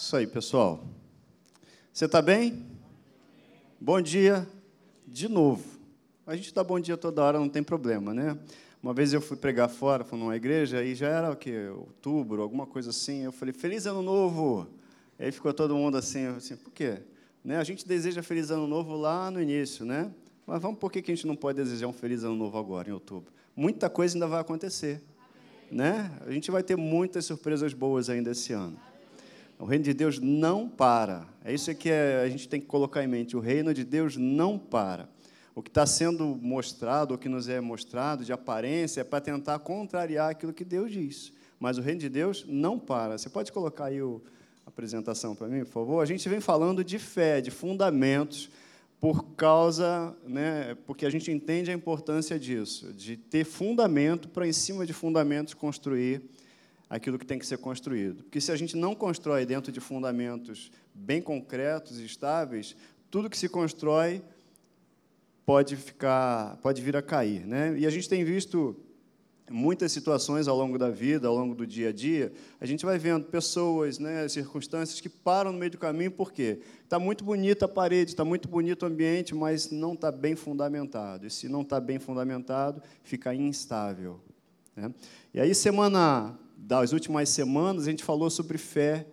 Isso aí, pessoal. Você está bem? Bom dia de novo. A gente dá bom dia toda hora, não tem problema, né? Uma vez eu fui pregar fora, fui numa igreja, e já era o quê? Outubro, alguma coisa assim. Eu falei, Feliz Ano Novo! Aí ficou todo mundo assim, assim por quê? Né? A gente deseja Feliz Ano Novo lá no início, né? Mas vamos, por que a gente não pode desejar um Feliz Ano Novo agora, em outubro? Muita coisa ainda vai acontecer. Né? A gente vai ter muitas surpresas boas ainda esse ano. O reino de Deus não para. É isso que é, a gente tem que colocar em mente. O reino de Deus não para. O que está sendo mostrado, o que nos é mostrado de aparência, é para tentar contrariar aquilo que Deus diz. Mas o reino de Deus não para. Você pode colocar aí a apresentação para mim, por favor? A gente vem falando de fé, de fundamentos, por causa, né, porque a gente entende a importância disso, de ter fundamento para, em cima de fundamentos, construir aquilo que tem que ser construído. Porque se a gente não constrói dentro de fundamentos bem concretos e estáveis, tudo que se constrói pode ficar, pode vir a cair, né? E a gente tem visto muitas situações ao longo da vida, ao longo do dia a dia, a gente vai vendo pessoas, né, circunstâncias que param no meio do caminho, por quê? Está muito bonita a parede, está muito bonito o ambiente, mas não está bem fundamentado. E se não está bem fundamentado, fica instável. Né? E aí, semana das últimas semanas, a gente falou sobre fé.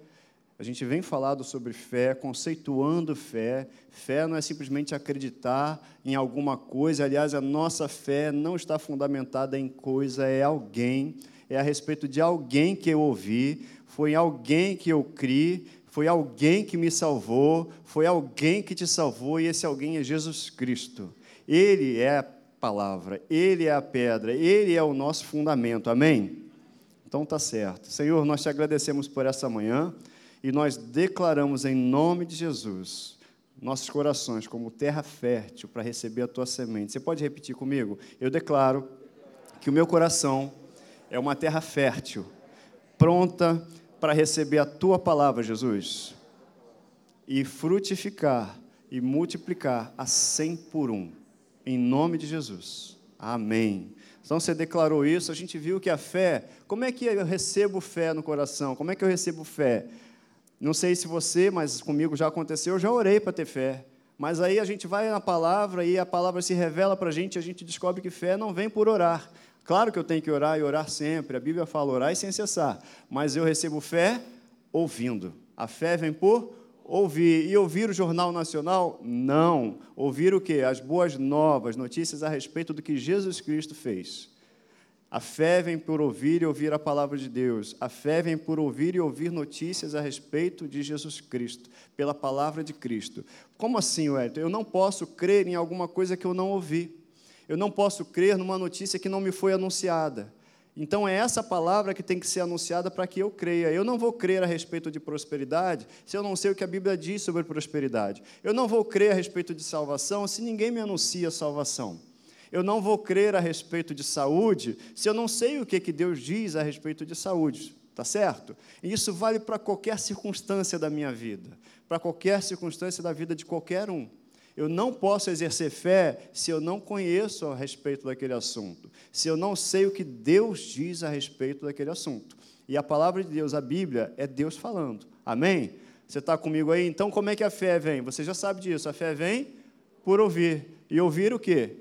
A gente vem falando sobre fé, conceituando fé. Fé não é simplesmente acreditar em alguma coisa. Aliás, a nossa fé não está fundamentada em coisa, é alguém. É a respeito de alguém que eu ouvi, foi alguém que eu criei, foi alguém que me salvou, foi alguém que te salvou, e esse alguém é Jesus Cristo. Ele é a palavra, ele é a pedra, ele é o nosso fundamento. Amém? Então tá certo. Senhor, nós te agradecemos por essa manhã e nós declaramos em nome de Jesus nossos corações como terra fértil para receber a tua semente. Você pode repetir comigo? Eu declaro que o meu coração é uma terra fértil, pronta para receber a tua palavra, Jesus, e frutificar e multiplicar a cem por um. Em nome de Jesus. Amém. Então você declarou isso, a gente viu que a fé, como é que eu recebo fé no coração? Como é que eu recebo fé? Não sei se você, mas comigo já aconteceu, eu já orei para ter fé. Mas aí a gente vai na palavra e a palavra se revela para a gente, e a gente descobre que fé não vem por orar. Claro que eu tenho que orar e orar sempre, a Bíblia fala orar e sem cessar, mas eu recebo fé ouvindo. A fé vem por Ouvir. E ouvir o Jornal Nacional? Não. Ouvir o quê? As boas novas, notícias a respeito do que Jesus Cristo fez. A fé vem por ouvir e ouvir a palavra de Deus. A fé vem por ouvir e ouvir notícias a respeito de Jesus Cristo, pela palavra de Cristo. Como assim, Wellington? Eu não posso crer em alguma coisa que eu não ouvi. Eu não posso crer numa notícia que não me foi anunciada. Então é essa palavra que tem que ser anunciada para que eu creia. Eu não vou crer a respeito de prosperidade se eu não sei o que a Bíblia diz sobre prosperidade. Eu não vou crer a respeito de salvação se ninguém me anuncia salvação. Eu não vou crer a respeito de saúde se eu não sei o que, que Deus diz a respeito de saúde. Tá certo? E isso vale para qualquer circunstância da minha vida, para qualquer circunstância da vida de qualquer um. Eu não posso exercer fé se eu não conheço a respeito daquele assunto, se eu não sei o que Deus diz a respeito daquele assunto. E a palavra de Deus, a Bíblia, é Deus falando. Amém? Você está comigo aí? Então, como é que a fé vem? Você já sabe disso. A fé vem por ouvir. E ouvir o quê?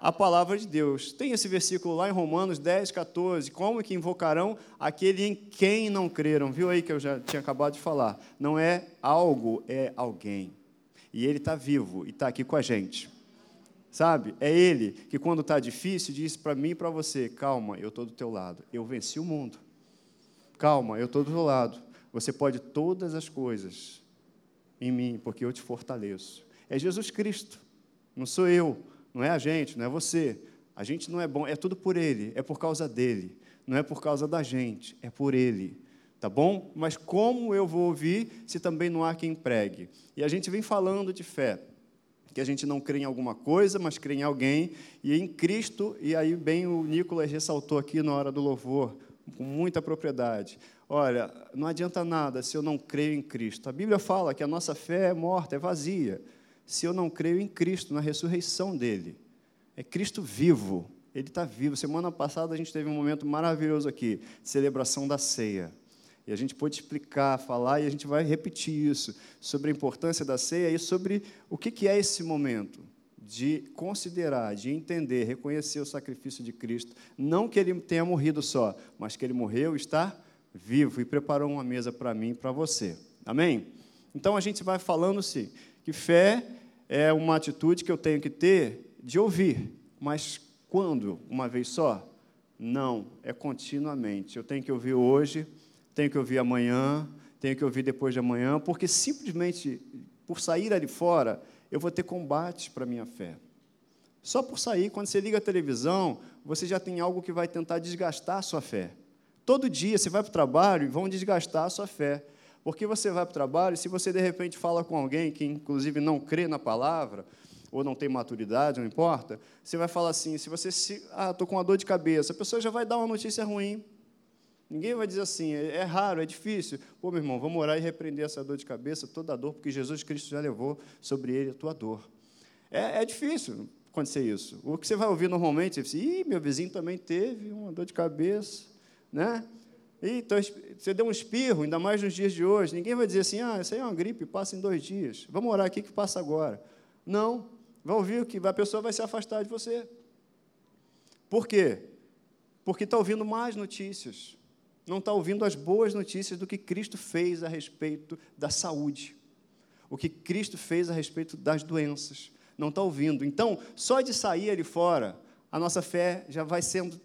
A palavra de Deus. Tem esse versículo lá em Romanos 10, 14. Como que invocarão aquele em quem não creram? Viu aí que eu já tinha acabado de falar. Não é algo, é alguém. E Ele está vivo e está aqui com a gente. Sabe? É Ele que, quando está difícil, diz para mim e para você: calma, eu estou do teu lado. Eu venci o mundo. Calma, eu estou do teu lado. Você pode todas as coisas em mim, porque eu te fortaleço. É Jesus Cristo, não sou eu, não é a gente, não é você. A gente não é bom, é tudo por Ele, é por causa dele. Não é por causa da gente, é por Ele tá bom? Mas como eu vou ouvir se também não há quem pregue? E a gente vem falando de fé, que a gente não crê em alguma coisa, mas crê em alguém, e em Cristo, e aí bem o Nicolas ressaltou aqui na hora do louvor, com muita propriedade. Olha, não adianta nada se eu não creio em Cristo. A Bíblia fala que a nossa fé é morta, é vazia, se eu não creio em Cristo, na ressurreição dele. É Cristo vivo, ele está vivo. Semana passada a gente teve um momento maravilhoso aqui, celebração da ceia. E a gente pode explicar, falar, e a gente vai repetir isso, sobre a importância da ceia e sobre o que é esse momento de considerar, de entender, reconhecer o sacrifício de Cristo. Não que ele tenha morrido só, mas que ele morreu, está vivo e preparou uma mesa para mim e para você. Amém? Então a gente vai falando-se que fé é uma atitude que eu tenho que ter de ouvir, mas quando? Uma vez só? Não, é continuamente. Eu tenho que ouvir hoje, tenho que ouvir amanhã, tenho que ouvir depois de amanhã, porque simplesmente por sair ali fora, eu vou ter combate para a minha fé. Só por sair, quando você liga a televisão, você já tem algo que vai tentar desgastar a sua fé. Todo dia você vai para o trabalho e vão desgastar a sua fé. Porque você vai para o trabalho, se você de repente fala com alguém que inclusive não crê na palavra, ou não tem maturidade, não importa, você vai falar assim, se você se, ah, estou com uma dor de cabeça, a pessoa já vai dar uma notícia ruim. Ninguém vai dizer assim, é, é raro, é difícil. Pô, meu irmão, vamos orar e repreender essa dor de cabeça, toda a dor, porque Jesus Cristo já levou sobre ele a tua dor. É, é difícil acontecer isso. O que você vai ouvir normalmente é assim, Ih, meu vizinho também teve uma dor de cabeça, né? Então, você deu um espirro, ainda mais nos dias de hoje. Ninguém vai dizer assim, ah, isso aí é uma gripe, passa em dois dias. Vamos orar aqui que passa agora. Não. Vai ouvir que a pessoa vai se afastar de você. Por quê? Porque está ouvindo mais notícias. Não está ouvindo as boas notícias do que Cristo fez a respeito da saúde. O que Cristo fez a respeito das doenças. Não está ouvindo. Então, só de sair ali fora, a nossa fé já vai sendo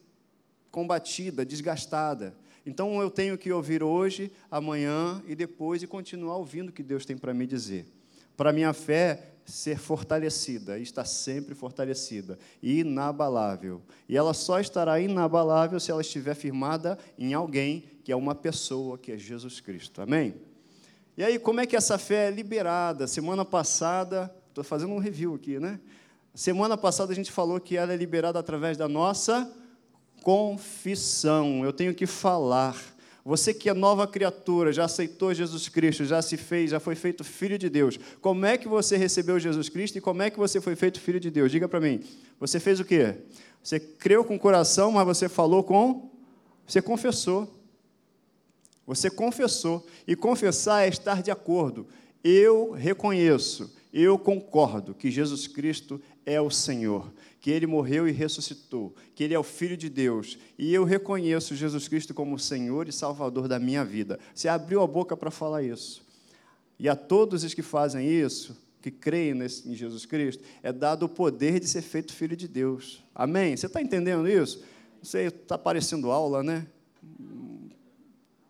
combatida, desgastada. Então eu tenho que ouvir hoje, amanhã e depois e continuar ouvindo o que Deus tem para me dizer. Para minha fé ser fortalecida, estar sempre fortalecida, inabalável. E ela só estará inabalável se ela estiver firmada em alguém, que é uma pessoa, que é Jesus Cristo. Amém? E aí, como é que essa fé é liberada? Semana passada, estou fazendo um review aqui, né? Semana passada a gente falou que ela é liberada através da nossa confissão, eu tenho que falar. Você que é nova criatura, já aceitou Jesus Cristo, já se fez, já foi feito filho de Deus. Como é que você recebeu Jesus Cristo e como é que você foi feito filho de Deus? Diga para mim. Você fez o quê? Você creu com o coração, mas você falou com. Você confessou. Você confessou. E confessar é estar de acordo. Eu reconheço, eu concordo que Jesus Cristo é o Senhor que ele morreu e ressuscitou, que ele é o Filho de Deus, e eu reconheço Jesus Cristo como Senhor e Salvador da minha vida. Você abriu a boca para falar isso. E a todos os que fazem isso, que creem em Jesus Cristo, é dado o poder de ser feito filho de Deus. Amém? Você está entendendo isso? Você está parecendo aula, né?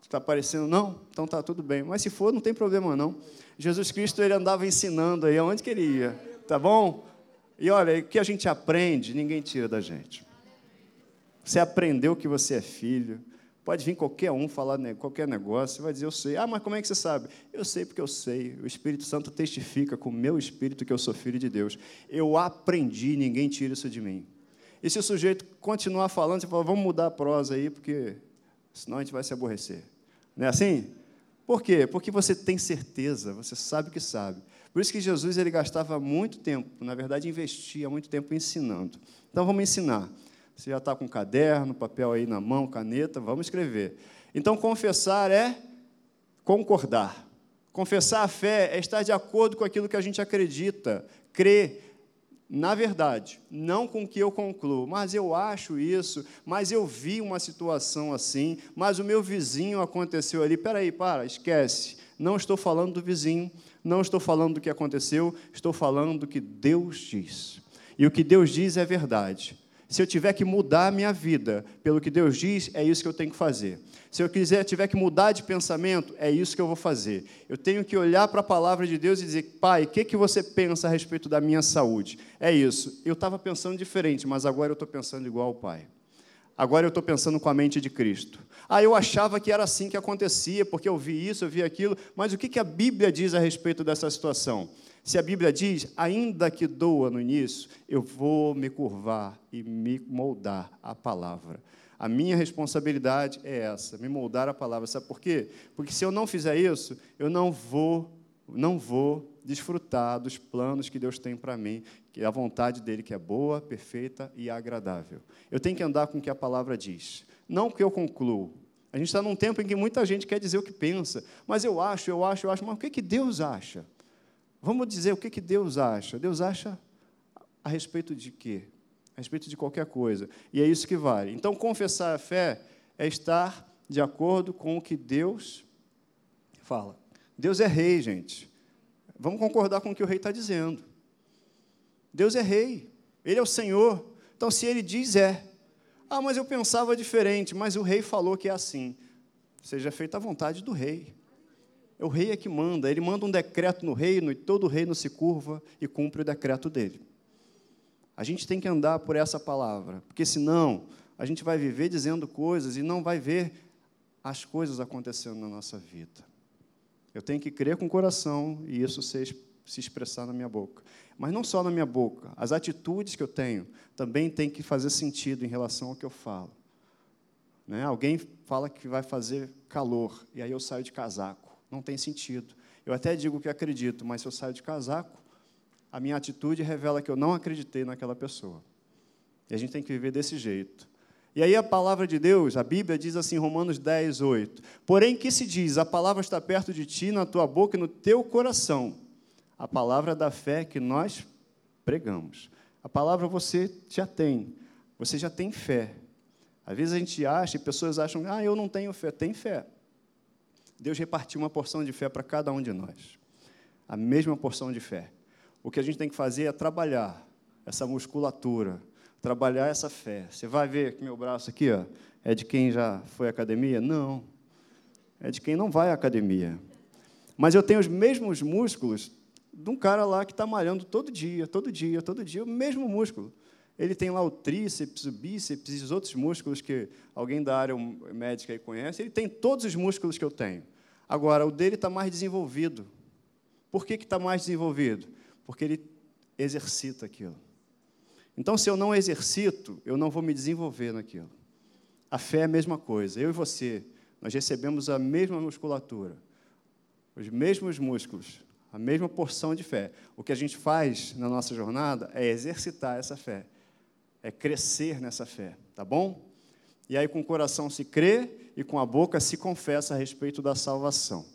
Está parecendo, não? Então está tudo bem. Mas se for, não tem problema não. Jesus Cristo ele andava ensinando aí aonde que ele ia, tá bom? E olha, o que a gente aprende, ninguém tira da gente. Você aprendeu que você é filho. Pode vir qualquer um falar qualquer negócio, você vai dizer, eu sei. Ah, mas como é que você sabe? Eu sei porque eu sei. O Espírito Santo testifica com o meu espírito que eu sou filho de Deus. Eu aprendi, ninguém tira isso de mim. E se o sujeito continuar falando, você fala, vamos mudar a prosa aí, porque senão a gente vai se aborrecer. Não é assim? Por quê? Porque você tem certeza, você sabe o que sabe. Por isso que Jesus ele gastava muito tempo, na verdade, investia muito tempo ensinando. Então vamos ensinar. Você já está com caderno, papel aí na mão, caneta, vamos escrever. Então confessar é concordar. Confessar a fé é estar de acordo com aquilo que a gente acredita, crer na verdade, não com que eu concluo, mas eu acho isso, mas eu vi uma situação assim, mas o meu vizinho aconteceu ali. Peraí, para, esquece. Não estou falando do vizinho, não estou falando do que aconteceu, estou falando do que Deus diz. E o que Deus diz é verdade. Se eu tiver que mudar a minha vida pelo que Deus diz, é isso que eu tenho que fazer. Se eu quiser, tiver que mudar de pensamento, é isso que eu vou fazer. Eu tenho que olhar para a palavra de Deus e dizer, Pai, o que, que você pensa a respeito da minha saúde? É isso. Eu estava pensando diferente, mas agora eu estou pensando igual ao Pai. Agora eu estou pensando com a mente de Cristo. Ah, eu achava que era assim que acontecia, porque eu vi isso, eu vi aquilo, mas o que, a Bíblia diz a respeito dessa situação? Se a Bíblia diz, ainda que doa no início, eu vou me curvar e me moldar a palavra. A minha responsabilidade é essa, me moldar a palavra. Sabe por quê? Porque se eu não fizer isso, eu não vou, não vou desfrutar dos planos que Deus tem para mim, que é a vontade dele que é boa, perfeita e agradável. Eu tenho que andar com o que a palavra diz, não que eu concluo, A gente está num tempo em que muita gente quer dizer o que pensa, mas eu acho, eu acho, eu acho, mas o que, que Deus acha? Vamos dizer o que, que Deus acha. Deus acha a respeito de quê? A respeito de qualquer coisa. E é isso que vale. Então, confessar a fé é estar de acordo com o que Deus fala. Deus é rei, gente. Vamos concordar com o que o rei está dizendo. Deus é rei. Ele é o Senhor. Então, se ele diz, é. Ah, mas eu pensava diferente, mas o rei falou que é assim. Seja feita a vontade do rei. É o rei é que manda, ele manda um decreto no reino e todo o reino se curva e cumpre o decreto dele. A gente tem que andar por essa palavra, porque senão a gente vai viver dizendo coisas e não vai ver as coisas acontecendo na nossa vida. Eu tenho que crer com o coração e isso se, se expressar na minha boca. Mas não só na minha boca, as atitudes que eu tenho também têm que fazer sentido em relação ao que eu falo. Né? Alguém fala que vai fazer calor e aí eu saio de casaco. Não tem sentido. Eu até digo que acredito, mas se eu saio de casaco, a minha atitude revela que eu não acreditei naquela pessoa. E a gente tem que viver desse jeito. E aí a palavra de Deus, a Bíblia diz assim, Romanos 10, 8. Porém, que se diz? A palavra está perto de ti, na tua boca e no teu coração a palavra da fé que nós pregamos. A palavra você já tem, você já tem fé. Às vezes a gente acha, e pessoas acham, ah, eu não tenho fé. Tem fé. Deus repartiu uma porção de fé para cada um de nós. A mesma porção de fé. O que a gente tem que fazer é trabalhar essa musculatura, trabalhar essa fé. Você vai ver que meu braço aqui ó, é de quem já foi à academia? Não. É de quem não vai à academia. Mas eu tenho os mesmos músculos de um cara lá que está malhando todo dia, todo dia, todo dia, o mesmo músculo. Ele tem lá o tríceps, o bíceps e os outros músculos que alguém da área médica aí conhece. Ele tem todos os músculos que eu tenho. Agora, o dele está mais desenvolvido. Por que está mais desenvolvido? Porque ele exercita aquilo. Então, se eu não exercito, eu não vou me desenvolver naquilo. A fé é a mesma coisa. Eu e você, nós recebemos a mesma musculatura, os mesmos músculos, a mesma porção de fé. O que a gente faz na nossa jornada é exercitar essa fé, é crescer nessa fé, tá bom? E aí com o coração se crê e com a boca se confessa a respeito da salvação.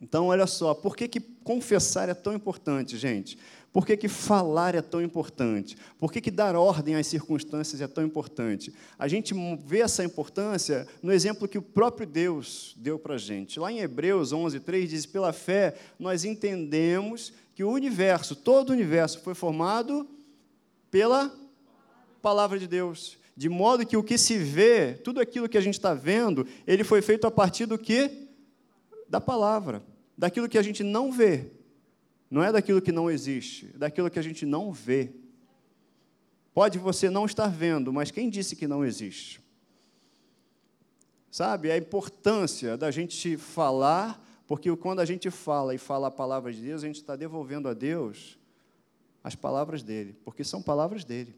Então, olha só, por que, que confessar é tão importante, gente? Por que, que falar é tão importante? Por que, que dar ordem às circunstâncias é tão importante? A gente vê essa importância no exemplo que o próprio Deus deu para a gente. Lá em Hebreus 11, 3 diz: pela fé nós entendemos que o universo, todo o universo, foi formado pela palavra de Deus. De modo que o que se vê, tudo aquilo que a gente está vendo, ele foi feito a partir do que? Da palavra. Daquilo que a gente não vê, não é daquilo que não existe, é daquilo que a gente não vê. Pode você não estar vendo, mas quem disse que não existe? Sabe, a importância da gente falar, porque quando a gente fala e fala a palavra de Deus, a gente está devolvendo a Deus as palavras dele, porque são palavras dele.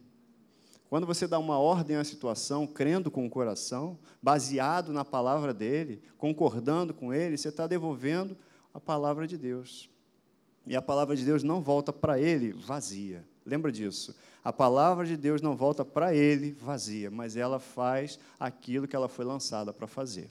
Quando você dá uma ordem à situação, crendo com o coração, baseado na palavra dele, concordando com ele, você está devolvendo a palavra de Deus. E a palavra de Deus não volta para ele vazia. Lembra disso? A palavra de Deus não volta para ele vazia, mas ela faz aquilo que ela foi lançada para fazer.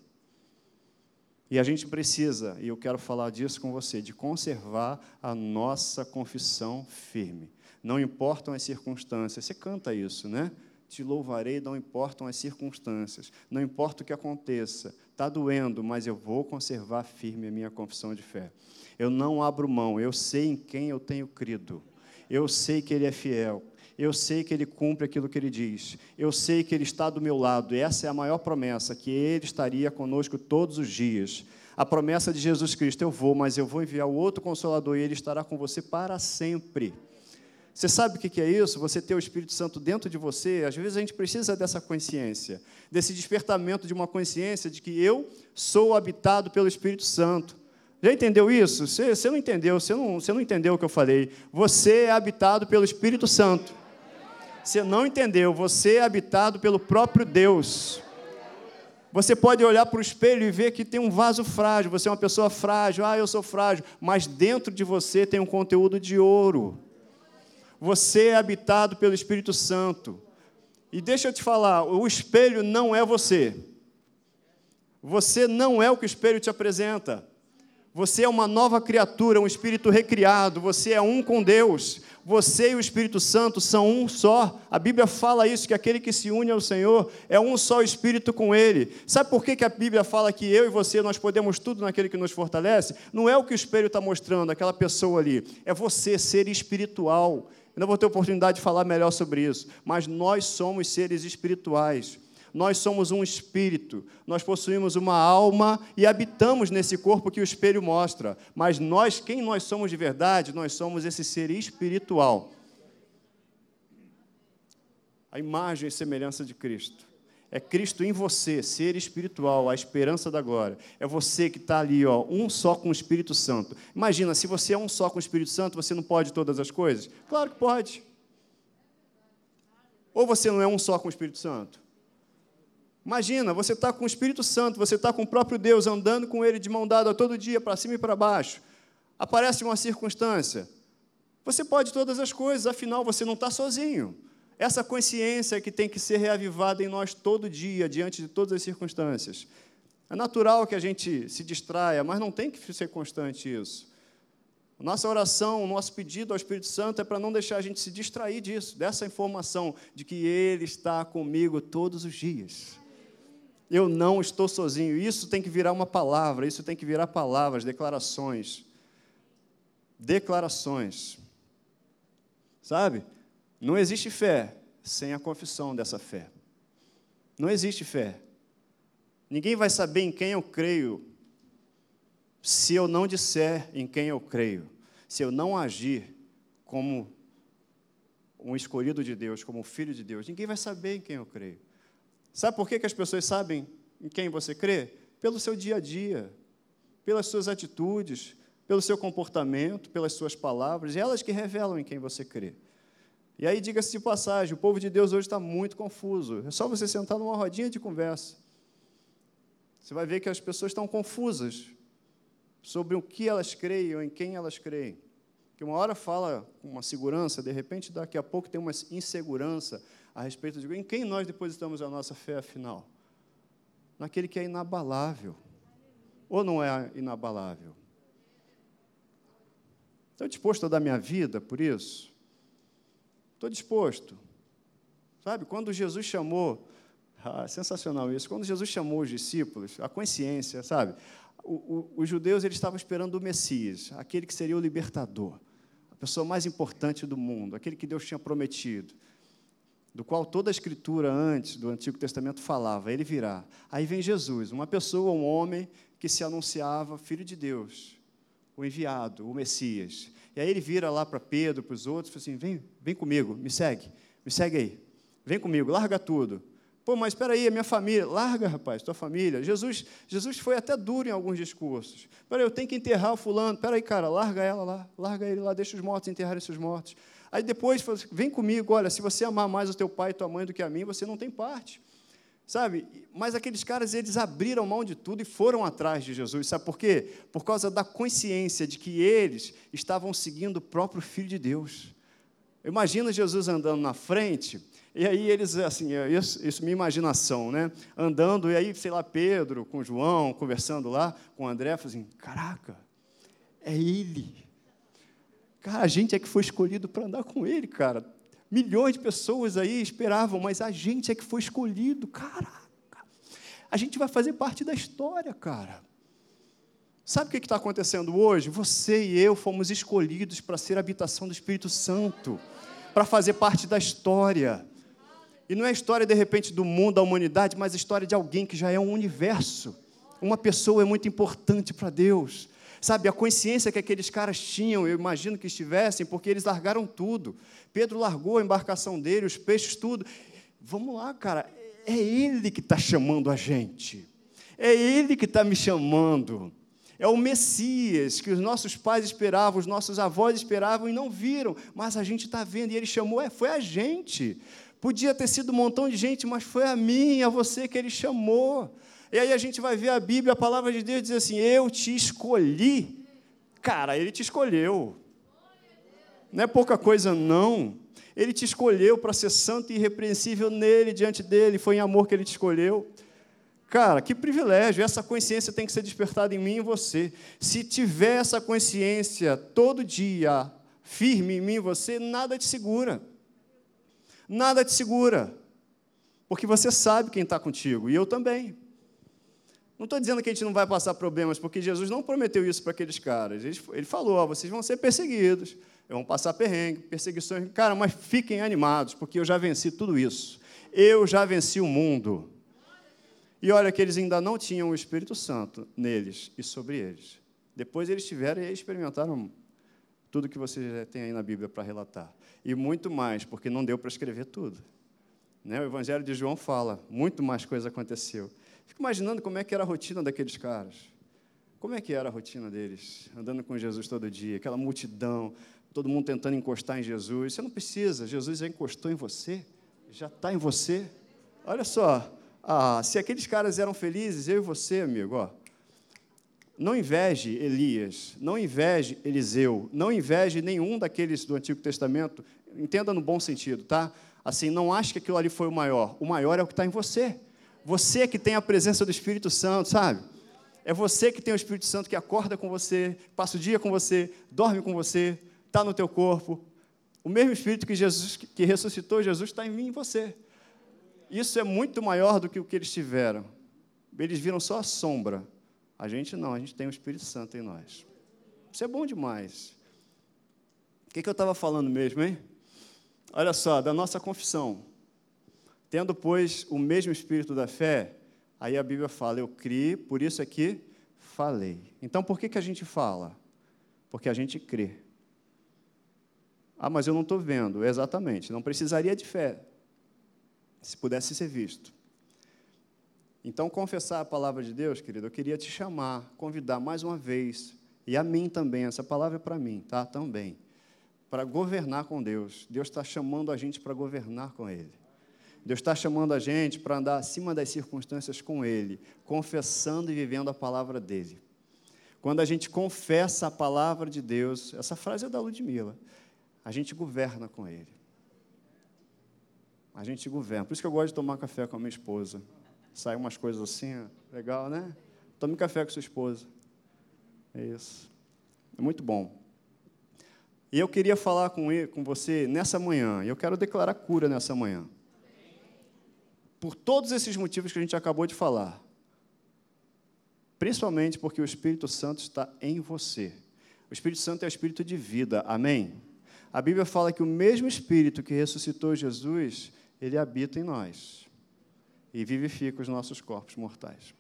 E a gente precisa, e eu quero falar disso com você, de conservar a nossa confissão firme. Não importam as circunstâncias. Você canta isso, né? Te louvarei, não importam as circunstâncias. Não importa o que aconteça. Está doendo, mas eu vou conservar firme a minha confissão de fé. Eu não abro mão, eu sei em quem eu tenho crido. Eu sei que Ele é fiel. Eu sei que Ele cumpre aquilo que Ele diz. Eu sei que Ele está do meu lado. E essa é a maior promessa, que Ele estaria conosco todos os dias. A promessa de Jesus Cristo, eu vou, mas eu vou enviar o outro Consolador e Ele estará com você para sempre. Você sabe o que é isso? Você ter o Espírito Santo dentro de você. Às vezes a gente precisa dessa consciência, desse despertamento de uma consciência de que eu sou habitado pelo Espírito Santo. Já entendeu isso? Você, você não entendeu, você não, você não entendeu o que eu falei. Você é habitado pelo Espírito Santo. Você não entendeu, você é habitado pelo próprio Deus. Você pode olhar para o espelho e ver que tem um vaso frágil, você é uma pessoa frágil, ah, eu sou frágil, mas dentro de você tem um conteúdo de ouro. Você é habitado pelo Espírito Santo. E deixa eu te falar, o espelho não é você. Você não é o que o espelho te apresenta. Você é uma nova criatura, um espírito recriado, você é um com Deus. Você e o Espírito Santo são um só. A Bíblia fala isso, que aquele que se une ao Senhor é um só espírito com Ele. Sabe por que, que a Bíblia fala que eu e você, nós podemos tudo naquele que nos fortalece? Não é o que o espelho está mostrando, aquela pessoa ali. É você, ser espiritual. Eu não vou ter oportunidade de falar melhor sobre isso, mas nós somos seres espirituais. Nós somos um espírito, nós possuímos uma alma e habitamos nesse corpo que o espelho mostra. Mas nós, quem nós somos de verdade, nós somos esse ser espiritual. A imagem e semelhança de Cristo. É Cristo em você, ser espiritual, a esperança da glória. É você que está ali, ó, um só com o Espírito Santo. Imagina, se você é um só com o Espírito Santo, você não pode todas as coisas? Claro que pode. Ou você não é um só com o Espírito Santo? Imagina, você está com o Espírito Santo, você está com o próprio Deus, andando com Ele de mão dada todo dia, para cima e para baixo. Aparece uma circunstância. Você pode todas as coisas, afinal, você não está sozinho. Essa consciência que tem que ser reavivada em nós todo dia, diante de todas as circunstâncias. É natural que a gente se distraia, mas não tem que ser constante isso. Nossa oração, o nosso pedido ao Espírito Santo é para não deixar a gente se distrair disso, dessa informação de que Ele está comigo todos os dias. Eu não estou sozinho. Isso tem que virar uma palavra, isso tem que virar palavras, declarações. Declarações. Sabe? Não existe fé sem a confissão dessa fé. Não existe fé. Ninguém vai saber em quem eu creio se eu não disser em quem eu creio, se eu não agir como um escolhido de Deus, como um filho de Deus. Ninguém vai saber em quem eu creio. Sabe por que, que as pessoas sabem em quem você crê? Pelo seu dia a dia, pelas suas atitudes, pelo seu comportamento, pelas suas palavras, e elas que revelam em quem você crê. E aí, diga-se de passagem, o povo de Deus hoje está muito confuso. É só você sentar numa rodinha de conversa. Você vai ver que as pessoas estão confusas sobre o que elas creem ou em quem elas creem. Que uma hora fala com uma segurança, de repente, daqui a pouco tem uma insegurança a respeito de em quem nós depositamos a nossa fé, afinal? Naquele que é inabalável. Ou não é inabalável? Estou disposto a dar minha vida por isso? Estou disposto. Sabe, quando Jesus chamou, ah, sensacional isso, quando Jesus chamou os discípulos, a consciência, sabe? O, o, os judeus eles estavam esperando o Messias, aquele que seria o libertador, a pessoa mais importante do mundo, aquele que Deus tinha prometido do qual toda a escritura antes do Antigo Testamento falava, ele virá. Aí vem Jesus, uma pessoa, um homem que se anunciava filho de Deus, o enviado, o Messias. E aí ele vira lá para Pedro, para os outros, e fala assim: vem, vem comigo, me segue, me segue aí, vem comigo, larga tudo. Pô, mas espera aí, a minha família, larga, rapaz, tua família. Jesus, Jesus foi até duro em alguns discursos. Espera aí, eu tenho que enterrar o fulano. Espera aí, cara, larga ela lá, larga ele lá, deixa os mortos enterrarem seus mortos. Aí depois, assim, vem comigo, olha, se você amar mais o teu pai e tua mãe do que a mim, você não tem parte. Sabe? Mas aqueles caras, eles abriram mão de tudo e foram atrás de Jesus. Sabe por quê? Por causa da consciência de que eles estavam seguindo o próprio Filho de Deus. Imagina Jesus andando na frente, e aí eles, assim, é, isso, isso minha imaginação, né? Andando, e aí, sei lá, Pedro com João, conversando lá com André, assim, caraca, é ele. Cara, a gente é que foi escolhido para andar com ele, cara. Milhões de pessoas aí esperavam, mas a gente é que foi escolhido, caraca. A gente vai fazer parte da história, cara. Sabe o que está acontecendo hoje? Você e eu fomos escolhidos para ser habitação do Espírito Santo, para fazer parte da história. E não é a história, de repente, do mundo, da humanidade, mas a história de alguém que já é um universo. Uma pessoa é muito importante para Deus. Sabe, a consciência que aqueles caras tinham, eu imagino que estivessem, porque eles largaram tudo. Pedro largou a embarcação dele, os peixes, tudo. Vamos lá, cara, é Ele que está chamando a gente. É Ele que está me chamando. É o Messias que os nossos pais esperavam, os nossos avós esperavam e não viram, mas a gente está vendo e Ele chamou, é, foi a gente. Podia ter sido um montão de gente, mas foi a mim, a você que Ele chamou. E aí a gente vai ver a Bíblia, a palavra de Deus diz assim: Eu te escolhi. Cara, ele te escolheu. Não é pouca coisa, não. Ele te escolheu para ser santo e irrepreensível nele, diante dele. Foi em amor que ele te escolheu. Cara, que privilégio! Essa consciência tem que ser despertada em mim e você. Se tiver essa consciência todo dia firme em mim e você, nada te segura. Nada te segura. Porque você sabe quem está contigo, e eu também. Não estou dizendo que a gente não vai passar problemas, porque Jesus não prometeu isso para aqueles caras. Ele falou: ó, vocês vão ser perseguidos, vão passar perrengue, perseguições. Cara, mas fiquem animados, porque eu já venci tudo isso. Eu já venci o mundo. E olha que eles ainda não tinham o Espírito Santo neles e sobre eles. Depois eles tiveram e experimentaram tudo que você já aí na Bíblia para relatar. E muito mais, porque não deu para escrever tudo. Né? O Evangelho de João fala, muito mais coisa aconteceu. Fico imaginando como é que era a rotina daqueles caras. Como é que era a rotina deles, andando com Jesus todo dia, aquela multidão, todo mundo tentando encostar em Jesus. Você não precisa, Jesus já encostou em você, já está em você. Olha só, ah, se aqueles caras eram felizes, eu e você, amigo, ó, não inveje Elias, não inveje Eliseu, não inveje nenhum daqueles do Antigo Testamento, entenda no bom sentido, tá? Assim, não ache que aquilo ali foi o maior, o maior é o que está em você. Você que tem a presença do Espírito Santo, sabe? É você que tem o Espírito Santo que acorda com você, passa o dia com você, dorme com você, está no teu corpo. O mesmo Espírito que Jesus que ressuscitou Jesus está em mim e em você. Isso é muito maior do que o que eles tiveram. Eles viram só a sombra. A gente não, a gente tem o Espírito Santo em nós. Isso é bom demais. O que, que eu estava falando mesmo, hein? Olha só, da nossa confissão. Tendo, pois, o mesmo espírito da fé, aí a Bíblia fala, eu criei, por isso aqui falei. Então, por que, que a gente fala? Porque a gente crê. Ah, mas eu não estou vendo. Exatamente, não precisaria de fé se pudesse ser visto. Então, confessar a palavra de Deus, querido, eu queria te chamar, convidar mais uma vez, e a mim também, essa palavra é para mim, tá? Também. Para governar com Deus. Deus está chamando a gente para governar com Ele. Deus está chamando a gente para andar acima das circunstâncias com Ele, confessando e vivendo a palavra dEle. Quando a gente confessa a palavra de Deus, essa frase é da Ludmilla, a gente governa com Ele. A gente governa. Por isso que eu gosto de tomar café com a minha esposa. Sai umas coisas assim, legal, né? Tome café com sua esposa. É isso. É muito bom. E eu queria falar com, com você nessa manhã, e eu quero declarar cura nessa manhã. Por todos esses motivos que a gente acabou de falar. Principalmente porque o Espírito Santo está em você. O Espírito Santo é o Espírito de vida, amém? A Bíblia fala que o mesmo Espírito que ressuscitou Jesus ele habita em nós e vivifica os nossos corpos mortais.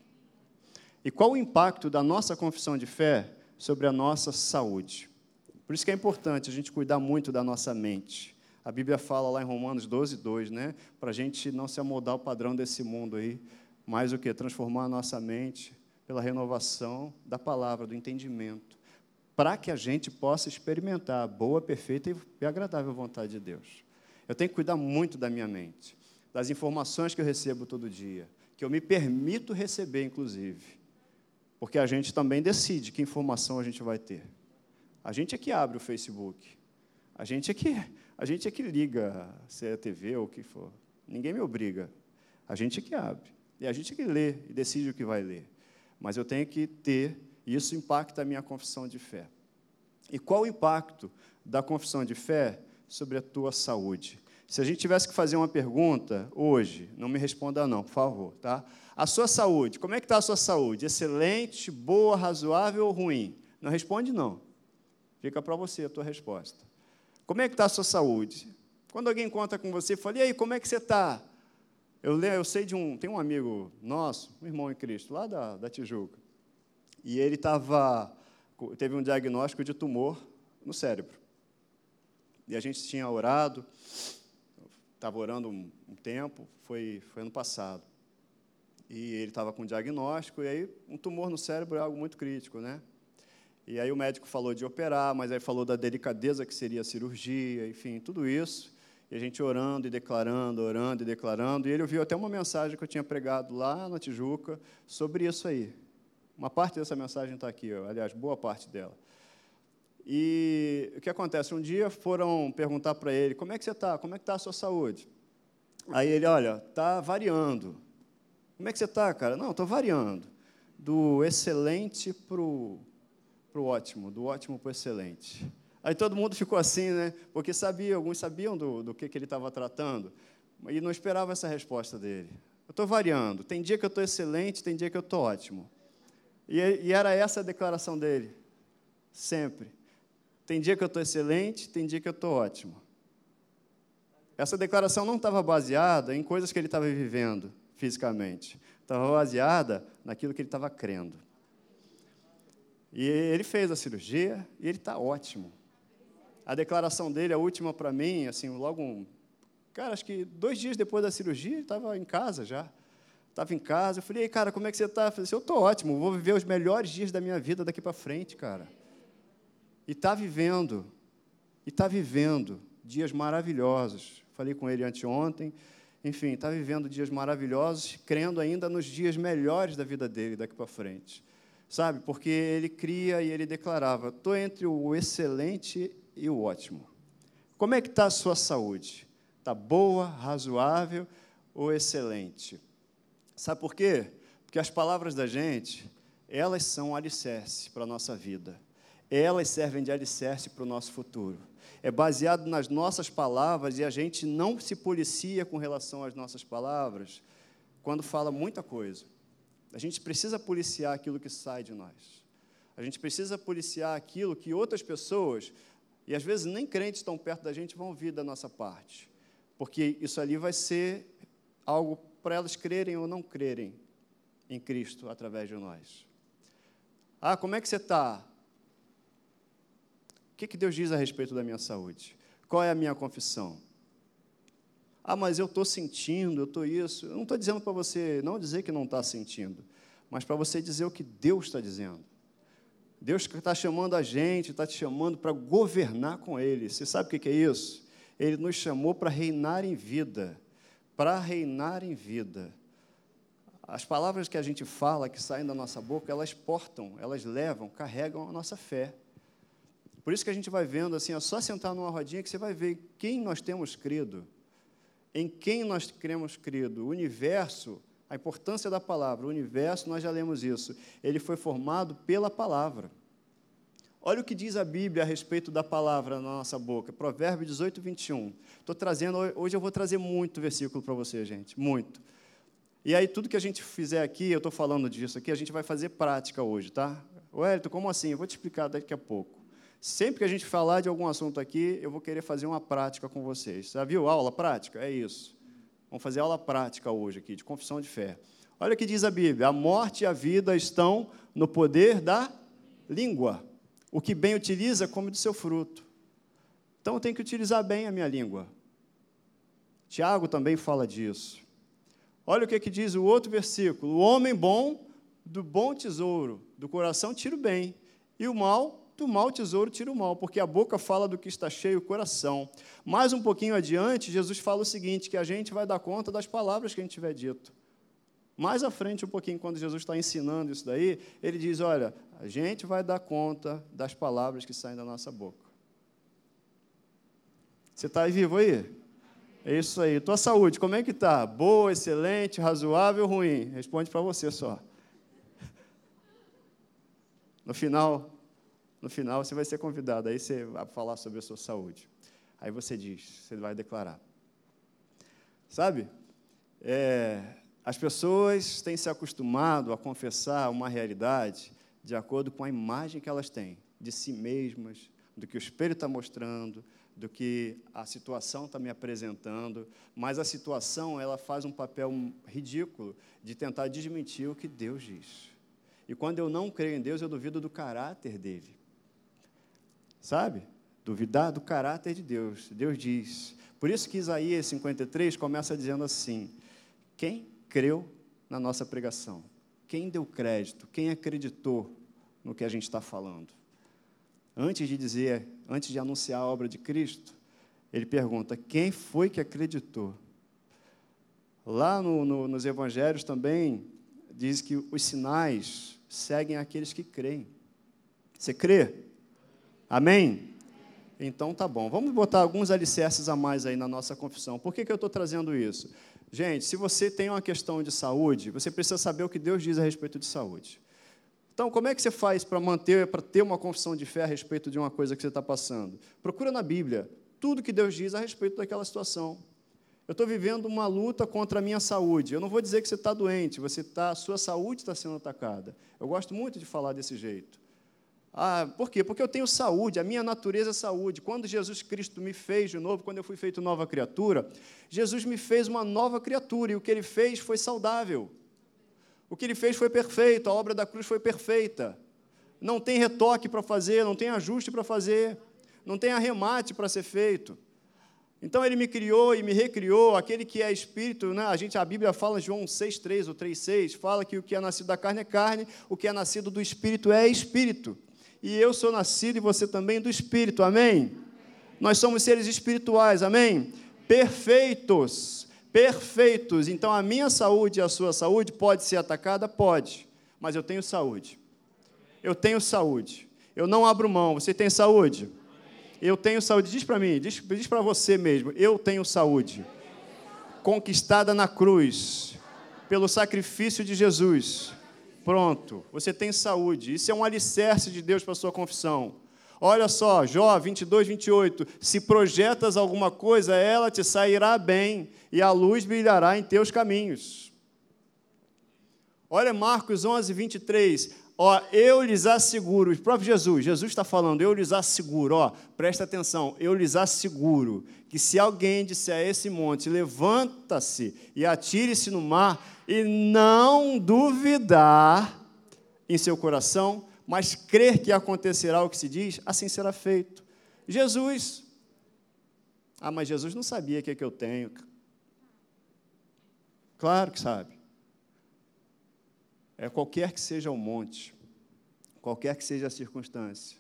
E qual o impacto da nossa confissão de fé sobre a nossa saúde? Por isso que é importante a gente cuidar muito da nossa mente. A Bíblia fala lá em Romanos 12, 2, né? Para a gente não se amoldar ao padrão desse mundo aí, mas o que? Transformar a nossa mente pela renovação da palavra, do entendimento, para que a gente possa experimentar a boa, perfeita e agradável vontade de Deus. Eu tenho que cuidar muito da minha mente, das informações que eu recebo todo dia, que eu me permito receber, inclusive. Porque a gente também decide que informação a gente vai ter. A gente é que abre o Facebook. A gente é que, a gente é que liga, se é TV ou o que for. Ninguém me obriga. A gente é que abre. E a gente é que lê e decide o que vai ler. Mas eu tenho que ter, e isso impacta a minha confissão de fé. E qual o impacto da confissão de fé sobre a tua saúde. Se a gente tivesse que fazer uma pergunta hoje, não me responda não, por favor, tá? A sua saúde, como é que está a sua saúde? Excelente, boa, razoável ou ruim? Não responde não. Fica para você a tua resposta. Como é que está a sua saúde? Quando alguém conta com você, fala, e aí, como é que você está? Eu, eu sei de um, tem um amigo nosso, um irmão em Cristo, lá da, da Tijuca, e ele tava, teve um diagnóstico de tumor no cérebro. E a gente tinha orado, estava orando um, um, tempo, foi, foi ano passado. E ele estava com diagnóstico, e aí um tumor no cérebro é algo muito crítico, né? E aí o médico falou de operar, mas aí falou da delicadeza que seria a cirurgia, enfim, tudo isso. E a gente orando e declarando, orando e declarando. E ele ouviu até uma mensagem que eu tinha pregado lá na Tijuca sobre isso aí. Uma parte dessa mensagem está aqui, aliás, boa parte dela. E o que acontece? Um dia foram perguntar para ele: como é que você está? Como é que está a sua saúde? Aí ele: olha, está variando. Como é que você está, cara? Não, estou variando. Do excelente para o ótimo, do ótimo para o excelente. Aí todo mundo ficou assim, né? Porque sabia, alguns sabiam do, do que, que ele estava tratando, e não esperava essa resposta dele. Eu estou variando. Tem dia que eu estou excelente, tem dia que eu estou ótimo. E, e era essa a declaração dele. Sempre. Tem dia que eu estou excelente, tem dia que eu estou ótimo. Essa declaração não estava baseada em coisas que ele estava vivendo fisicamente. Estava baseada naquilo que ele estava crendo. E ele fez a cirurgia e ele está ótimo. A declaração dele, a última para mim, assim, logo um. Cara, acho que dois dias depois da cirurgia, ele estava em casa já. Estava em casa. Eu falei, Ei, cara, como é que você está? Eu falei assim, eu estou ótimo, vou viver os melhores dias da minha vida daqui para frente, cara. E está vivendo. E está vivendo dias maravilhosos. Falei com ele anteontem. Enfim, está vivendo dias maravilhosos, crendo ainda nos dias melhores da vida dele daqui para frente. Sabe? Porque ele cria e ele declarava: estou entre o excelente e o ótimo. Como é que está a sua saúde? Está boa, razoável ou excelente? Sabe por quê? Porque as palavras da gente, elas são alicerce para a nossa vida. Elas servem de alicerce para o nosso futuro. É baseado nas nossas palavras e a gente não se policia com relação às nossas palavras quando fala muita coisa. A gente precisa policiar aquilo que sai de nós. A gente precisa policiar aquilo que outras pessoas e às vezes nem crentes estão perto da gente vão ouvir da nossa parte, porque isso ali vai ser algo para elas crerem ou não crerem em Cristo através de nós. Ah, como é que você está? O que, que Deus diz a respeito da minha saúde? Qual é a minha confissão? Ah, mas eu estou sentindo, eu estou isso. Eu não estou dizendo para você não dizer que não está sentindo, mas para você dizer o que Deus está dizendo. Deus está chamando a gente, está te chamando para governar com Ele. Você sabe o que é isso? Ele nos chamou para reinar em vida. Para reinar em vida. As palavras que a gente fala, que saem da nossa boca, elas portam, elas levam, carregam a nossa fé. Por isso que a gente vai vendo assim, é só sentar numa rodinha que você vai ver quem nós temos crido, em quem nós cremos crido. O universo a importância da palavra, o universo, nós já lemos isso. Ele foi formado pela palavra. Olha o que diz a Bíblia a respeito da palavra na nossa boca. Provérbio 18, 21. Estou trazendo, hoje eu vou trazer muito versículo para você, gente. Muito. E aí, tudo que a gente fizer aqui, eu estou falando disso aqui, a gente vai fazer prática hoje, tá? Wellington, como assim? Eu vou te explicar daqui a pouco. Sempre que a gente falar de algum assunto aqui, eu vou querer fazer uma prática com vocês. Já viu aula prática? É isso. Vamos fazer aula prática hoje aqui, de confissão de fé. Olha o que diz a Bíblia: a morte e a vida estão no poder da língua. O que bem utiliza, come do seu fruto. Então eu tenho que utilizar bem a minha língua. Tiago também fala disso. Olha o que, que diz o outro versículo: o homem bom, do bom tesouro, do coração tira o bem, e o mal do mal tesouro tira o mal, porque a boca fala do que está cheio o coração. Mais um pouquinho adiante, Jesus fala o seguinte: que a gente vai dar conta das palavras que a gente tiver dito. Mais à frente, um pouquinho, quando Jesus está ensinando isso daí, ele diz: Olha, a gente vai dar conta das palavras que saem da nossa boca. Você está aí vivo aí? É isso aí. Tua saúde, como é que está? Boa, excelente, razoável, ruim? Responde para você só. No final, no final, você vai ser convidado, aí você vai falar sobre a sua saúde. Aí você diz, você vai declarar. Sabe? É, as pessoas têm se acostumado a confessar uma realidade de acordo com a imagem que elas têm de si mesmas, do que o espelho está mostrando, do que a situação está me apresentando, mas a situação ela faz um papel ridículo de tentar desmentir o que Deus diz. E quando eu não creio em Deus, eu duvido do caráter dele. Sabe? Duvidar do caráter de Deus. Deus diz. Por isso que Isaías 53 começa dizendo assim: Quem creu na nossa pregação? Quem deu crédito? Quem acreditou no que a gente está falando? Antes de dizer, antes de anunciar a obra de Cristo, ele pergunta: quem foi que acreditou? Lá no, no, nos evangelhos também diz que os sinais seguem aqueles que creem. Você crê? Amém? Então tá bom. Vamos botar alguns alicerces a mais aí na nossa confissão. Por que, que eu estou trazendo isso? Gente, se você tem uma questão de saúde, você precisa saber o que Deus diz a respeito de saúde. Então, como é que você faz para manter, para ter uma confissão de fé a respeito de uma coisa que você está passando? Procura na Bíblia tudo que Deus diz a respeito daquela situação. Eu estou vivendo uma luta contra a minha saúde. Eu não vou dizer que você está doente, você tá, a sua saúde está sendo atacada. Eu gosto muito de falar desse jeito. Ah, por quê? Porque eu tenho saúde, a minha natureza é saúde. Quando Jesus Cristo me fez de novo, quando eu fui feito nova criatura, Jesus me fez uma nova criatura e o que ele fez foi saudável. O que ele fez foi perfeito, a obra da cruz foi perfeita. Não tem retoque para fazer, não tem ajuste para fazer, não tem arremate para ser feito. Então ele me criou e me recriou, aquele que é espírito, né? A gente a Bíblia fala João 6:3 ou 3:6, fala que o que é nascido da carne é carne, o que é nascido do espírito é espírito e eu sou nascido e você também do Espírito, amém? Nós somos seres espirituais, amém? Perfeitos, perfeitos. Então a minha saúde e a sua saúde pode ser atacada? Pode, mas eu tenho saúde. Eu tenho saúde. Eu não abro mão. Você tem saúde? Eu tenho saúde. Diz para mim, diz, diz para você mesmo. Eu tenho saúde. Conquistada na cruz, pelo sacrifício de Jesus Pronto, você tem saúde. Isso é um alicerce de Deus para a sua confissão. Olha só, Jó 22, 28. Se projetas alguma coisa, ela te sairá bem, e a luz brilhará em teus caminhos. Olha Marcos 11, 23. Ó, eu lhes asseguro, o próprio Jesus, Jesus está falando, eu lhes asseguro, ó, presta atenção, eu lhes asseguro que se alguém disser a esse monte, levanta-se e atire-se no mar, e não duvidar em seu coração, mas crer que acontecerá o que se diz, assim será feito. Jesus. Ah, mas Jesus não sabia o que, é que eu tenho. Claro que sabe. É qualquer que seja o monte, qualquer que seja a circunstância.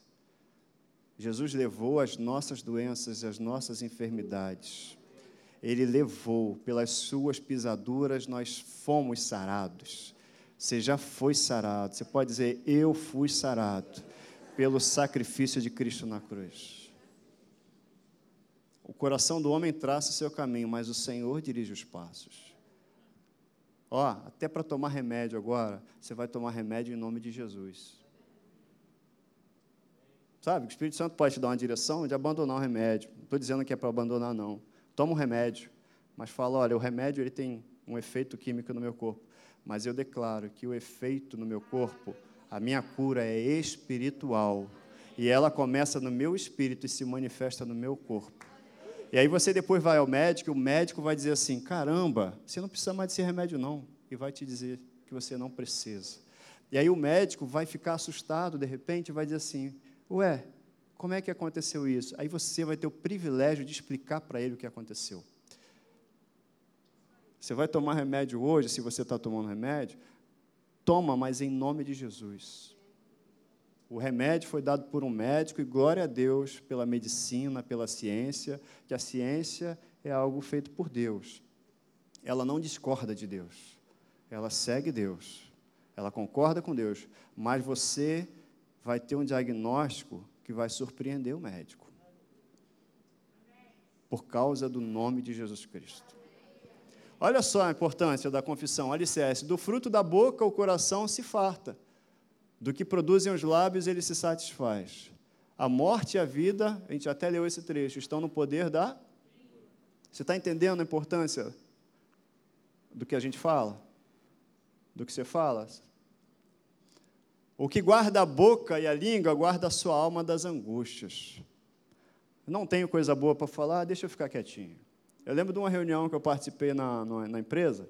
Jesus levou as nossas doenças e as nossas enfermidades. Ele levou, pelas suas pisaduras nós fomos sarados. Você já foi sarado. Você pode dizer, eu fui sarado pelo sacrifício de Cristo na cruz. O coração do homem traça o seu caminho, mas o Senhor dirige os passos. Ó, até para tomar remédio agora, você vai tomar remédio em nome de Jesus. Sabe, o Espírito Santo pode te dar uma direção de abandonar o remédio. Não estou dizendo que é para abandonar, não. Toma um remédio, mas fala, olha, o remédio ele tem um efeito químico no meu corpo. Mas eu declaro que o efeito no meu corpo, a minha cura é espiritual. E ela começa no meu espírito e se manifesta no meu corpo. E aí você depois vai ao médico, e o médico vai dizer assim: caramba, você não precisa mais desse remédio, não. E vai te dizer que você não precisa. E aí o médico vai ficar assustado, de repente, vai dizer assim: ué, como é que aconteceu isso? Aí você vai ter o privilégio de explicar para ele o que aconteceu. Você vai tomar remédio hoje, se você está tomando remédio, toma, mas em nome de Jesus. O remédio foi dado por um médico e glória a Deus pela medicina, pela ciência, que a ciência é algo feito por Deus. Ela não discorda de Deus. Ela segue Deus. Ela concorda com Deus, mas você vai ter um diagnóstico que vai surpreender o médico. Por causa do nome de Jesus Cristo. Olha só a importância da confissão, alicerce. Do fruto da boca o coração se farta do que produzem os lábios, ele se satisfaz. A morte e a vida, a gente até leu esse trecho, estão no poder da. Você está entendendo a importância do que a gente fala? Do que você fala? O que guarda a boca e a língua guarda a sua alma das angústias. Não tenho coisa boa para falar, deixa eu ficar quietinho. Eu lembro de uma reunião que eu participei na, na, na empresa,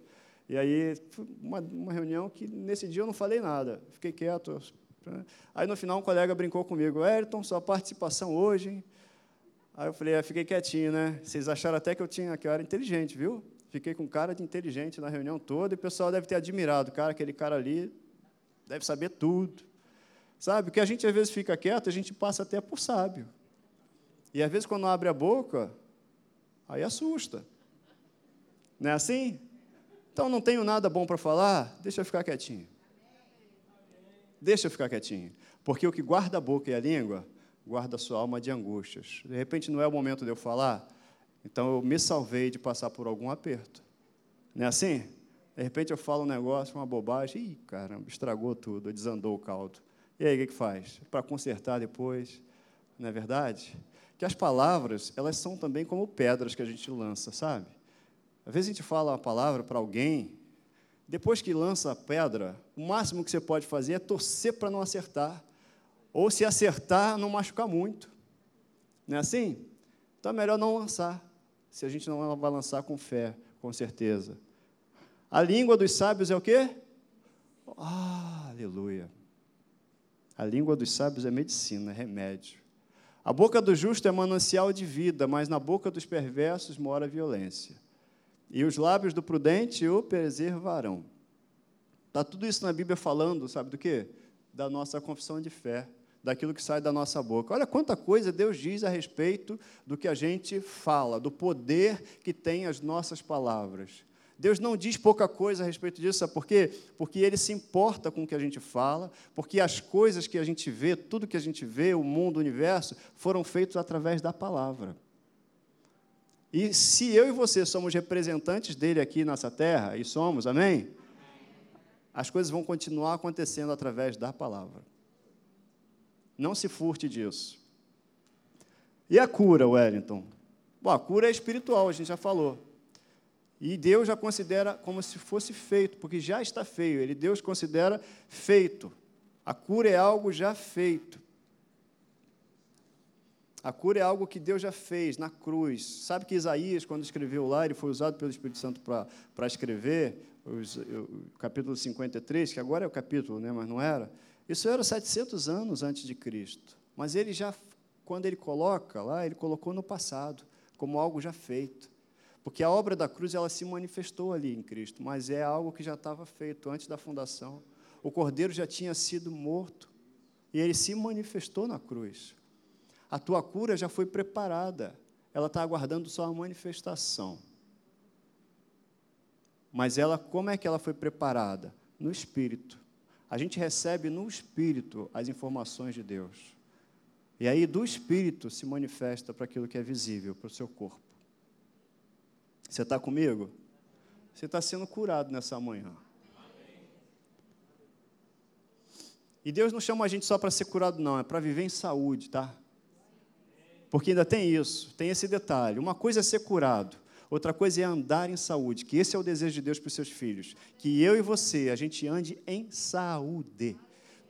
e aí, uma, uma reunião que nesse dia eu não falei nada, fiquei quieto. Aí no final um colega brincou comigo, Ayrton, sua participação hoje, hein? Aí eu falei, é, fiquei quietinho, né? Vocês acharam até que eu tinha que eu era inteligente, viu? Fiquei com cara de inteligente na reunião toda e o pessoal deve ter admirado, cara, aquele cara ali deve saber tudo. Sabe? Porque a gente às vezes fica quieto, a gente passa até por sábio. E às vezes quando abre a boca, aí assusta. Não é assim? Então não tenho nada bom para falar, deixa eu ficar quietinho. Deixa eu ficar quietinho. Porque o que guarda a boca e a língua, guarda a sua alma de angústias. De repente não é o momento de eu falar, então eu me salvei de passar por algum aperto. Não é assim? De repente eu falo um negócio, uma bobagem, ih, caramba, estragou tudo, desandou o caldo. E aí, o que, que faz? Para consertar depois, não é verdade? Que as palavras, elas são também como pedras que a gente lança, sabe? Às vezes a gente fala uma palavra para alguém, depois que lança a pedra, o máximo que você pode fazer é torcer para não acertar. Ou se acertar, não machucar muito. Não é assim? Então é melhor não lançar, se a gente não vai lançar com fé, com certeza. A língua dos sábios é o quê? Ah, aleluia. A língua dos sábios é medicina, é remédio. A boca do justo é manancial de vida, mas na boca dos perversos mora a violência. E os lábios do prudente o preservarão. Está tudo isso na Bíblia falando, sabe do quê? Da nossa confissão de fé, daquilo que sai da nossa boca. Olha quanta coisa Deus diz a respeito do que a gente fala, do poder que tem as nossas palavras. Deus não diz pouca coisa a respeito disso, sabe por quê? Porque Ele se importa com o que a gente fala, porque as coisas que a gente vê, tudo que a gente vê, o mundo, o universo, foram feitos através da palavra. E se eu e você somos representantes dele aqui nessa terra, e somos, amém? As coisas vão continuar acontecendo através da palavra. Não se furte disso. E a cura, Wellington? Bom, a cura é espiritual, a gente já falou. E Deus já considera como se fosse feito, porque já está feio. Ele Deus considera feito. A cura é algo já feito. A cura é algo que Deus já fez na cruz. Sabe que Isaías, quando escreveu lá, ele foi usado pelo Espírito Santo para escrever os, o capítulo 53, que agora é o capítulo, né, mas não era. Isso era 700 anos antes de Cristo. Mas ele já, quando ele coloca lá, ele colocou no passado, como algo já feito. Porque a obra da cruz ela se manifestou ali em Cristo, mas é algo que já estava feito antes da fundação. O cordeiro já tinha sido morto e ele se manifestou na cruz. A tua cura já foi preparada, ela está aguardando só a manifestação. Mas ela, como é que ela foi preparada? No Espírito. A gente recebe no Espírito as informações de Deus. E aí, do Espírito, se manifesta para aquilo que é visível, para o seu corpo. Você está comigo? Você está sendo curado nessa manhã. E Deus não chama a gente só para ser curado, não, é para viver em saúde, tá? Porque ainda tem isso, tem esse detalhe. Uma coisa é ser curado, outra coisa é andar em saúde, que esse é o desejo de Deus para os seus filhos. Que eu e você, a gente ande em saúde.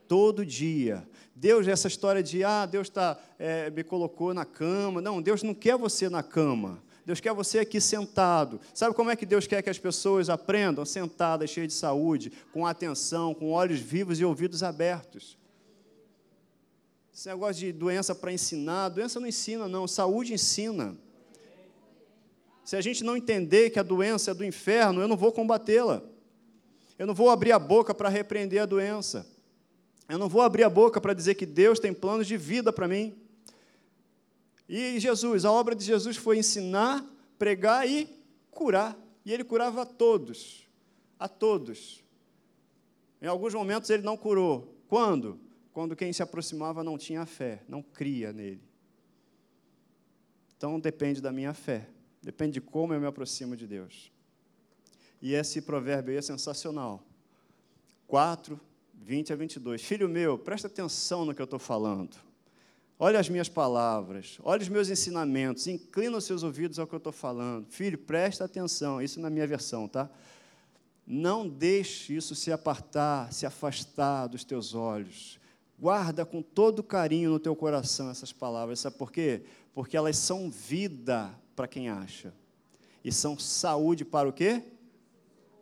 Todo dia. Deus, essa história de, ah, Deus tá, é, me colocou na cama. Não, Deus não quer você na cama. Deus quer você aqui sentado. Sabe como é que Deus quer que as pessoas aprendam? Sentadas, cheias de saúde, com atenção, com olhos vivos e ouvidos abertos. Esse negócio de doença para ensinar, doença não ensina, não, saúde ensina. Se a gente não entender que a doença é do inferno, eu não vou combatê-la. Eu não vou abrir a boca para repreender a doença. Eu não vou abrir a boca para dizer que Deus tem planos de vida para mim. E Jesus, a obra de Jesus foi ensinar, pregar e curar. E ele curava a todos, a todos. Em alguns momentos ele não curou. Quando? Quando quem se aproximava não tinha fé, não cria nele. Então depende da minha fé, depende de como eu me aproximo de Deus. E esse provérbio aí é sensacional. 4, 20 a 22. Filho meu, presta atenção no que eu estou falando. Olha as minhas palavras, olha os meus ensinamentos, inclina os seus ouvidos ao que eu estou falando. Filho, presta atenção, isso na minha versão, tá? Não deixe isso se apartar, se afastar dos teus olhos. Guarda com todo carinho no teu coração essas palavras. Sabe por quê? Porque elas são vida para quem acha. E são saúde para o quê?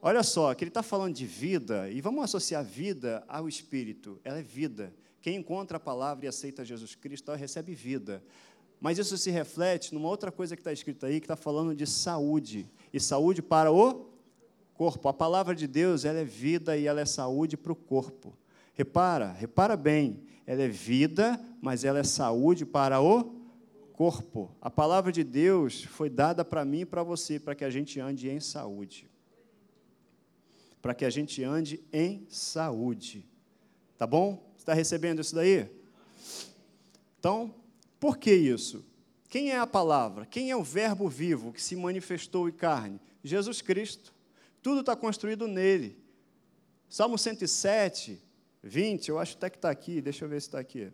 Olha só, que ele está falando de vida, e vamos associar vida ao espírito. Ela é vida. Quem encontra a palavra e aceita Jesus Cristo recebe vida. Mas isso se reflete numa outra coisa que está escrita aí, que está falando de saúde. E saúde para o corpo. A palavra de Deus ela é vida e ela é saúde para o corpo. Repara, repara bem. Ela é vida, mas ela é saúde para o corpo. A palavra de Deus foi dada para mim e para você, para que a gente ande em saúde. Para que a gente ande em saúde. Tá bom? Está recebendo isso daí? Então, por que isso? Quem é a palavra? Quem é o Verbo vivo que se manifestou em carne? Jesus Cristo. Tudo está construído nele. Salmo 107, 20, eu acho até que está aqui, deixa eu ver se está aqui.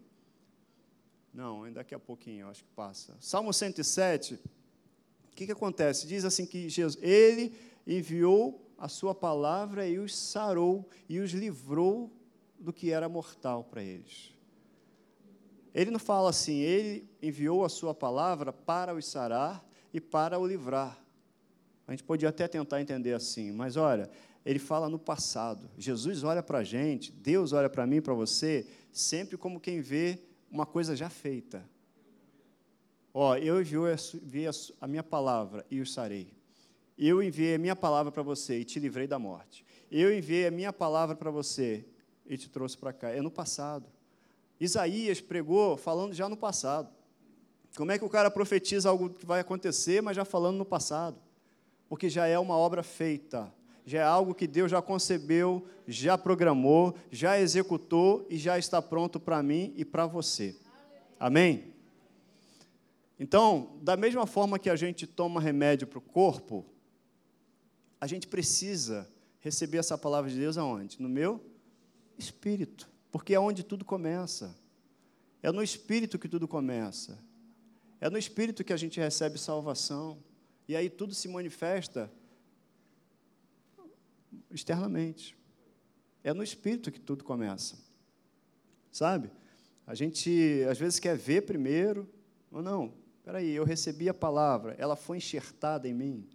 Não, ainda daqui a pouquinho, eu acho que passa. Salmo 107, o que, que acontece? Diz assim que Jesus, ele enviou a sua palavra e os sarou e os livrou do que era mortal para eles. Ele não fala assim, ele enviou a sua palavra para os sarar e para o livrar. A gente podia até tentar entender assim, mas olha, ele fala no passado. Jesus olha para a gente, Deus olha para mim, para você, sempre como quem vê uma coisa já feita. Ó, eu enviei a minha palavra e os sarei. Eu enviei a minha palavra para você e te livrei da morte. Eu enviei a minha palavra para você e te trouxe para cá. É no passado. Isaías pregou falando já no passado. Como é que o cara profetiza algo que vai acontecer, mas já falando no passado? Porque já é uma obra feita, já é algo que Deus já concebeu, já programou, já executou e já está pronto para mim e para você. Amém? Então, da mesma forma que a gente toma remédio para o corpo, a gente precisa receber essa palavra de Deus aonde? No meu espírito, porque é onde tudo começa. É no espírito que tudo começa. É no espírito que a gente recebe salvação. E aí tudo se manifesta externamente. É no espírito que tudo começa. Sabe? A gente às vezes quer ver primeiro, ou não, espera aí, eu recebi a palavra, ela foi enxertada em mim.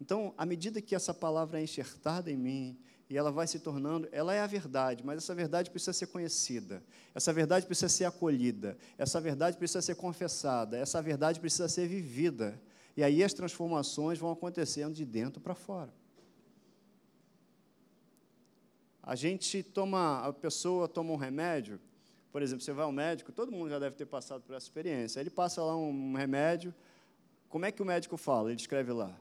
Então, à medida que essa palavra é enxertada em mim, e ela vai se tornando, ela é a verdade, mas essa verdade precisa ser conhecida, essa verdade precisa ser acolhida, essa verdade precisa ser confessada, essa verdade precisa ser vivida. E aí as transformações vão acontecendo de dentro para fora. A gente toma, a pessoa toma um remédio, por exemplo, você vai ao médico, todo mundo já deve ter passado por essa experiência. Ele passa lá um remédio, como é que o médico fala? Ele escreve lá,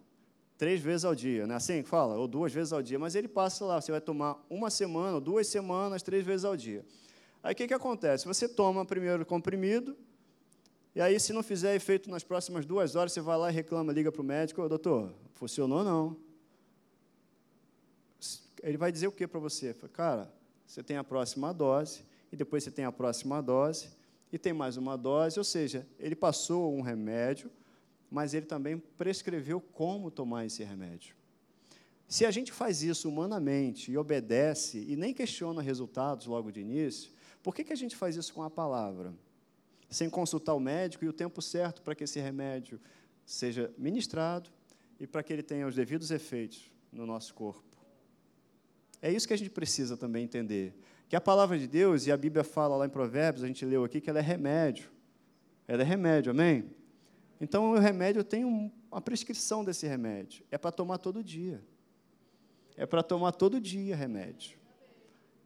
três vezes ao dia, não é assim que fala? Ou duas vezes ao dia, mas ele passa lá, você vai tomar uma semana, ou duas semanas, três vezes ao dia. Aí o que, que acontece? Você toma primeiro o comprimido, e aí, se não fizer efeito nas próximas duas horas, você vai lá e reclama, liga para o médico, doutor, funcionou não. Ele vai dizer o que para você? Cara, você tem a próxima dose, e depois você tem a próxima dose, e tem mais uma dose, ou seja, ele passou um remédio, mas ele também prescreveu como tomar esse remédio. Se a gente faz isso humanamente e obedece e nem questiona resultados logo de início, por que, que a gente faz isso com a palavra? Sem consultar o médico e o tempo certo para que esse remédio seja ministrado e para que ele tenha os devidos efeitos no nosso corpo. É isso que a gente precisa também entender. Que a palavra de Deus, e a Bíblia fala lá em Provérbios, a gente leu aqui, que ela é remédio. Ela é remédio, amém? Então, o remédio tem uma prescrição desse remédio. É para tomar todo dia. É para tomar todo dia remédio.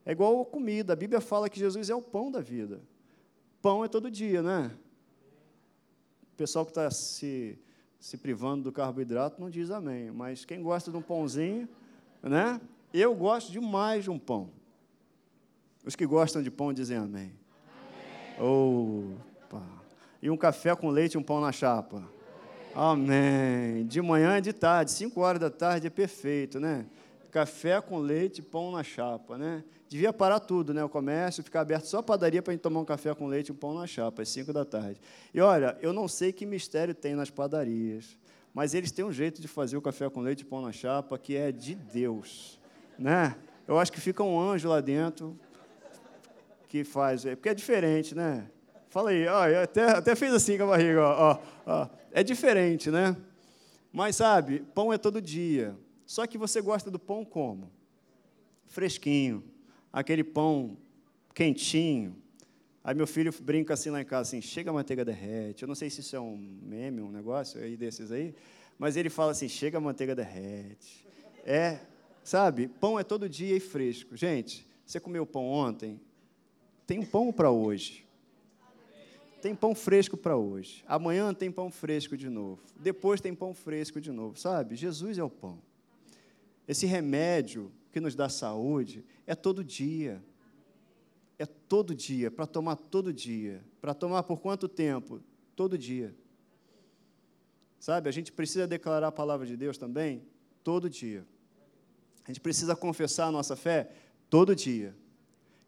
É igual comida. A Bíblia fala que Jesus é o pão da vida. Pão é todo dia, né? O pessoal que está se, se privando do carboidrato não diz amém. Mas quem gosta de um pãozinho, né? Eu gosto demais de um pão. Os que gostam de pão dizem amém. amém. Opa e um café com leite e um pão na chapa. Amém. De manhã e de tarde, 5 horas da tarde é perfeito, né? Café com leite e pão na chapa, né? Devia parar tudo, né? O comércio, ficar aberto só a padaria para a gente tomar um café com leite e um pão na chapa, às 5 da tarde. E olha, eu não sei que mistério tem nas padarias, mas eles têm um jeito de fazer o café com leite e pão na chapa que é de Deus, né? Eu acho que fica um anjo lá dentro que faz, porque é diferente, né? Fala aí, ó, até, até fez assim com a barriga, ó, ó, É diferente, né? Mas sabe, pão é todo dia. Só que você gosta do pão como? Fresquinho. Aquele pão quentinho. Aí meu filho brinca assim lá em casa, assim, chega a manteiga derrete. Eu não sei se isso é um meme, um negócio aí desses aí, mas ele fala assim, chega a manteiga derrete. É, sabe, pão é todo dia e fresco. Gente, você comeu pão ontem? Tem pão para hoje. Tem pão fresco para hoje. Amanhã tem pão fresco de novo. Depois tem pão fresco de novo. Sabe? Jesus é o pão. Esse remédio que nos dá saúde é todo dia. É todo dia, para tomar todo dia. Para tomar por quanto tempo? Todo dia. Sabe? A gente precisa declarar a palavra de Deus também todo dia. A gente precisa confessar a nossa fé todo dia.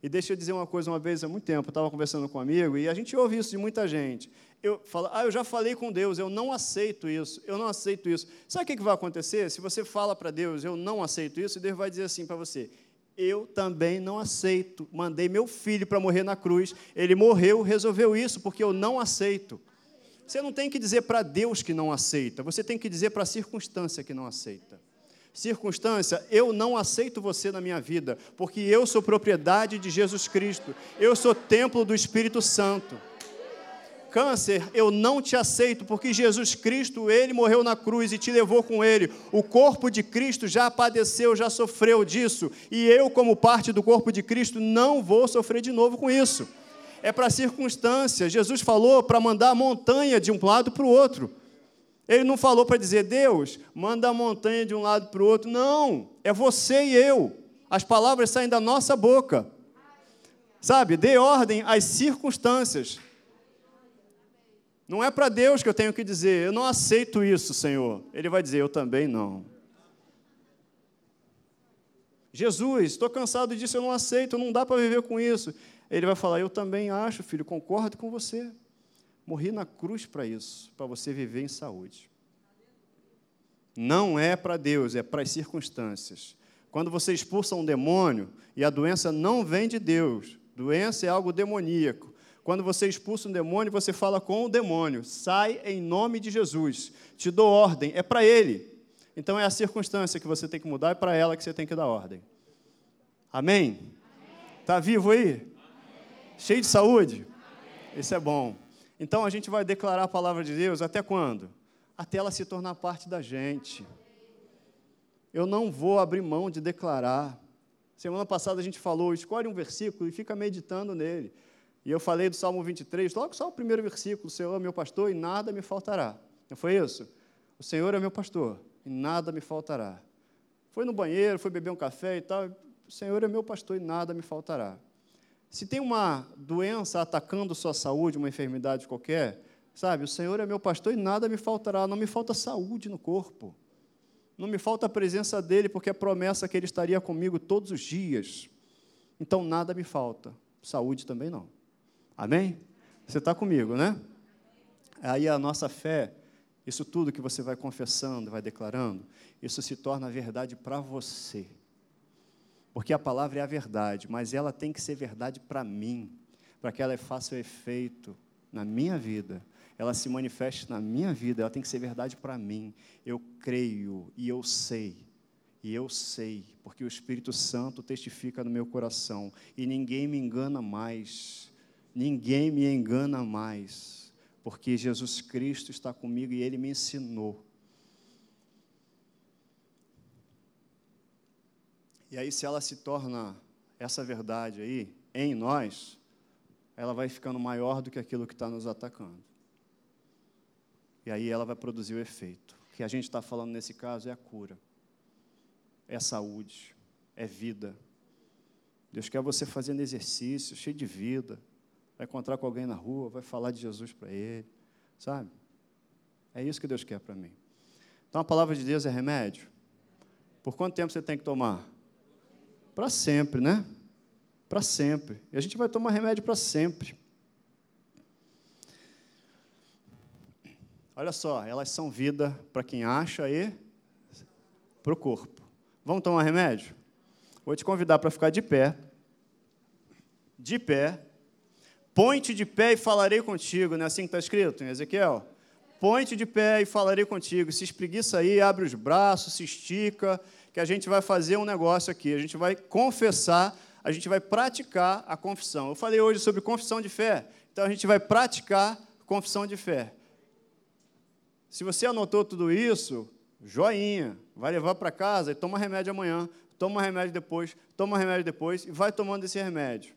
E deixa eu dizer uma coisa, uma vez há muito tempo, eu estava conversando com um amigo, e a gente ouve isso de muita gente. Eu falo, ah, eu já falei com Deus, eu não aceito isso, eu não aceito isso. Sabe o que vai acontecer? Se você fala para Deus, eu não aceito isso, Deus vai dizer assim para você, eu também não aceito. Mandei meu filho para morrer na cruz, ele morreu, resolveu isso, porque eu não aceito. Você não tem que dizer para Deus que não aceita, você tem que dizer para a circunstância que não aceita circunstância, eu não aceito você na minha vida, porque eu sou propriedade de Jesus Cristo, eu sou templo do Espírito Santo. Câncer, eu não te aceito, porque Jesus Cristo, ele morreu na cruz e te levou com ele. O corpo de Cristo já padeceu, já sofreu disso, e eu, como parte do corpo de Cristo, não vou sofrer de novo com isso. É para circunstância. Jesus falou para mandar a montanha de um lado para o outro. Ele não falou para dizer, Deus, manda a montanha de um lado para o outro. Não, é você e eu. As palavras saem da nossa boca. Sabe, dê ordem às circunstâncias. Não é para Deus que eu tenho que dizer, eu não aceito isso, Senhor. Ele vai dizer, eu também não. Jesus, estou cansado disso, eu não aceito, não dá para viver com isso. Ele vai falar, eu também acho, filho, concordo com você. Morri na cruz para isso, para você viver em saúde. Não é para Deus, é para as circunstâncias. Quando você expulsa um demônio e a doença não vem de Deus, doença é algo demoníaco. Quando você expulsa um demônio, você fala com o demônio: sai em nome de Jesus, te dou ordem, é para ele. Então é a circunstância que você tem que mudar, é para ela que você tem que dar ordem. Amém? Está vivo aí? Amém. Cheio de saúde? Amém. Isso é bom. Então a gente vai declarar a palavra de Deus até quando? Até ela se tornar parte da gente. Eu não vou abrir mão de declarar. Semana passada a gente falou, escolhe um versículo e fica meditando nele. E eu falei do Salmo 23, logo só o primeiro versículo: O Senhor é meu pastor e nada me faltará. Não foi isso? O Senhor é meu pastor e nada me faltará. Foi no banheiro, foi beber um café e tal. O Senhor é meu pastor e nada me faltará. Se tem uma doença atacando sua saúde, uma enfermidade qualquer, sabe, o Senhor é meu pastor e nada me faltará, não me falta saúde no corpo. Não me falta a presença dele, porque é promessa que ele estaria comigo todos os dias. Então nada me falta. Saúde também não. Amém? Você está comigo, né? Aí a nossa fé, isso tudo que você vai confessando, vai declarando, isso se torna verdade para você. Porque a palavra é a verdade, mas ela tem que ser verdade para mim, para que ela faça o efeito na minha vida, ela se manifeste na minha vida, ela tem que ser verdade para mim. Eu creio e eu sei, e eu sei, porque o Espírito Santo testifica no meu coração, e ninguém me engana mais, ninguém me engana mais, porque Jesus Cristo está comigo e Ele me ensinou. E aí, se ela se torna essa verdade aí em nós, ela vai ficando maior do que aquilo que está nos atacando. E aí ela vai produzir o efeito. O que a gente está falando nesse caso é a cura, é saúde, é vida. Deus quer você fazendo exercício, cheio de vida. Vai encontrar com alguém na rua, vai falar de Jesus para ele, sabe? É isso que Deus quer para mim. Então a palavra de Deus é remédio. Por quanto tempo você tem que tomar? Para sempre, né? Para sempre. E a gente vai tomar remédio para sempre. Olha só, elas são vida para quem acha e para o corpo. Vamos tomar remédio? Vou te convidar para ficar de pé. De pé. Põe-te de pé e falarei contigo, não é assim que está escrito em Ezequiel? Põe-te de pé e falarei contigo. Se espreguiça aí, abre os braços, se estica que a gente vai fazer um negócio aqui, a gente vai confessar, a gente vai praticar a confissão. Eu falei hoje sobre confissão de fé, então a gente vai praticar confissão de fé. Se você anotou tudo isso, joinha, vai levar para casa e toma remédio amanhã, toma remédio depois, toma remédio depois e vai tomando esse remédio.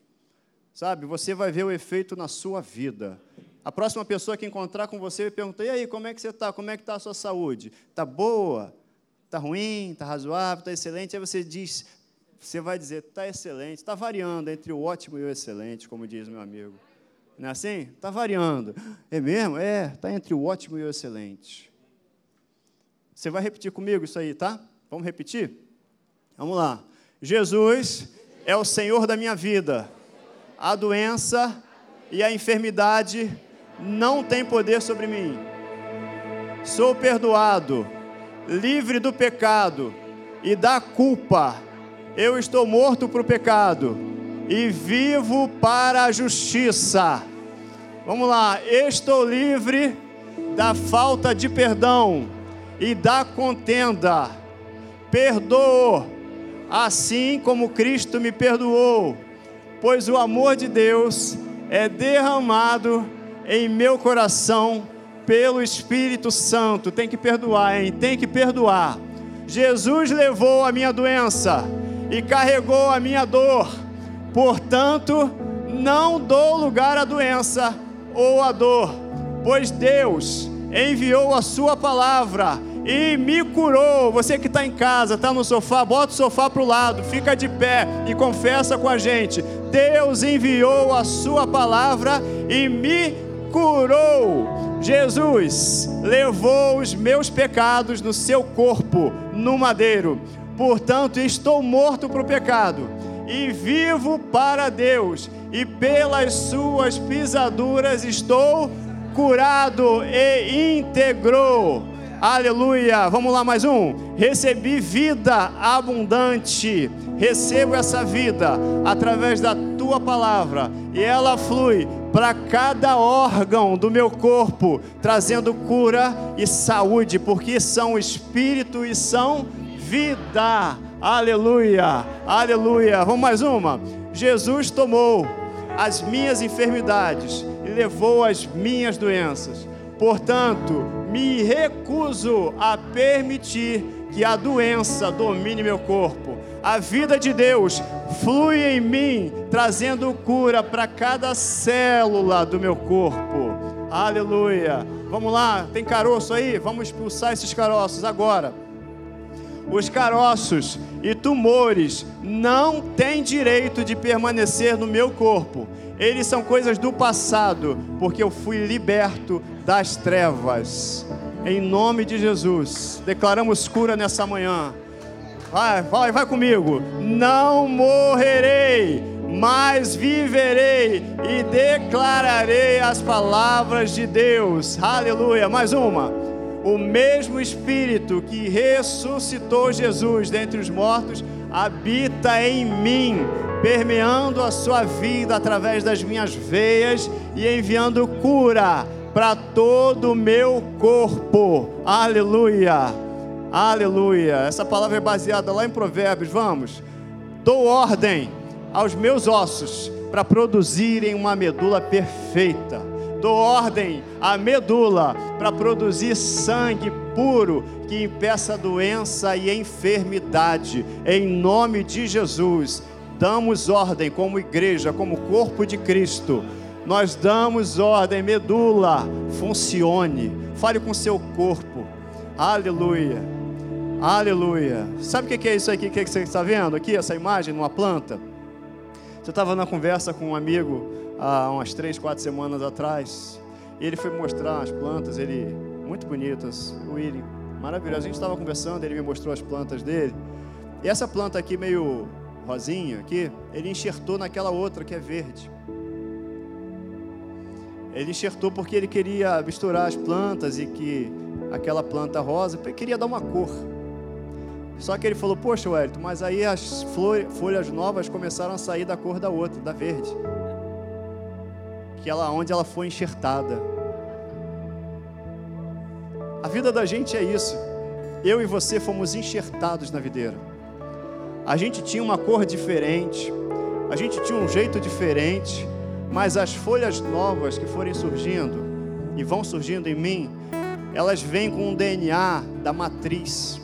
Sabe, você vai ver o efeito na sua vida. A próxima pessoa que encontrar com você vai perguntar: e aí, como é que você está? Como é que está a sua saúde? Está boa? Está ruim, está razoável, está excelente. Aí você diz, você vai dizer, está excelente, está variando entre o ótimo e o excelente, como diz meu amigo. Não é assim? Está variando. É mesmo? É, está entre o ótimo e o excelente. Você vai repetir comigo isso aí, tá? Vamos repetir? Vamos lá. Jesus é o Senhor da minha vida. A doença e a enfermidade não têm poder sobre mim. Sou perdoado, livre do pecado e da culpa. Eu estou morto para o pecado e vivo para a justiça. Vamos lá, estou livre da falta de perdão e da contenda. Perdoo assim como Cristo me perdoou, pois o amor de Deus é derramado em meu coração pelo Espírito Santo. Tem que perdoar, hein? Tem que perdoar. Jesus levou a minha doença e carregou a minha dor. Portanto, não dou lugar à doença ou à dor, pois Deus enviou a sua palavra e me curou. Você que está em casa, está no sofá, bota o sofá para o lado, fica de pé e confessa com a gente: Deus enviou a Sua palavra e me curou. Jesus levou os meus pecados no seu corpo, no madeiro. Portanto, estou morto para o pecado e vivo para Deus, e pelas suas pisaduras estou curado e íntegro. Aleluia. Vamos lá, mais um. Recebi vida abundante. Recebo essa vida através da tua palavra e ela flui para cada órgão do meu corpo, trazendo cura e saúde, porque são espírito e são vida. Aleluia. Aleluia. Vamos mais uma. Jesus tomou as minhas enfermidades e levou as minhas doenças. Portanto, me recuso a permitir que a doença domine meu corpo. A vida de Deus flui em mim, trazendo cura para cada célula do meu corpo. Aleluia. Vamos lá, tem caroço aí? Vamos expulsar esses caroços agora. Os caroços e tumores não têm direito de permanecer no meu corpo. Eles são coisas do passado, porque eu fui liberto das trevas. Em nome de Jesus, declaramos cura nessa manhã. Vai, vai, vai comigo. Não morrerei, mas viverei e declararei as palavras de Deus. Aleluia. Mais uma. O mesmo Espírito que ressuscitou Jesus dentre os mortos habita em mim, permeando a sua vida através das minhas veias e enviando cura para todo o meu corpo. Aleluia. Aleluia. Essa palavra é baseada lá em Provérbios. Vamos. Dou ordem aos meus ossos para produzirem uma medula perfeita. Dou ordem à medula para produzir sangue puro que impeça doença e enfermidade. Em nome de Jesus, damos ordem como igreja, como corpo de Cristo nós damos ordem, medula, funcione. Fale com seu corpo. Aleluia. Aleluia. Sabe o que é isso aqui que você está vendo aqui, essa imagem numa planta? Você estava na conversa com um amigo há umas três, quatro semanas atrás. E ele foi mostrar as plantas, ele muito bonitas. O William, maravilhoso. A gente estava conversando, ele me mostrou as plantas dele. E essa planta aqui meio rosinha aqui, ele enxertou naquela outra que é verde. Ele enxertou porque ele queria misturar as plantas e que aquela planta rosa, queria dar uma cor. Só que ele falou: Poxa, Wellington, mas aí as folhas novas começaram a sair da cor da outra, da verde. Que ela, onde ela foi enxertada. A vida da gente é isso. Eu e você fomos enxertados na videira. A gente tinha uma cor diferente, a gente tinha um jeito diferente, mas as folhas novas que forem surgindo e vão surgindo em mim, elas vêm com o DNA da matriz.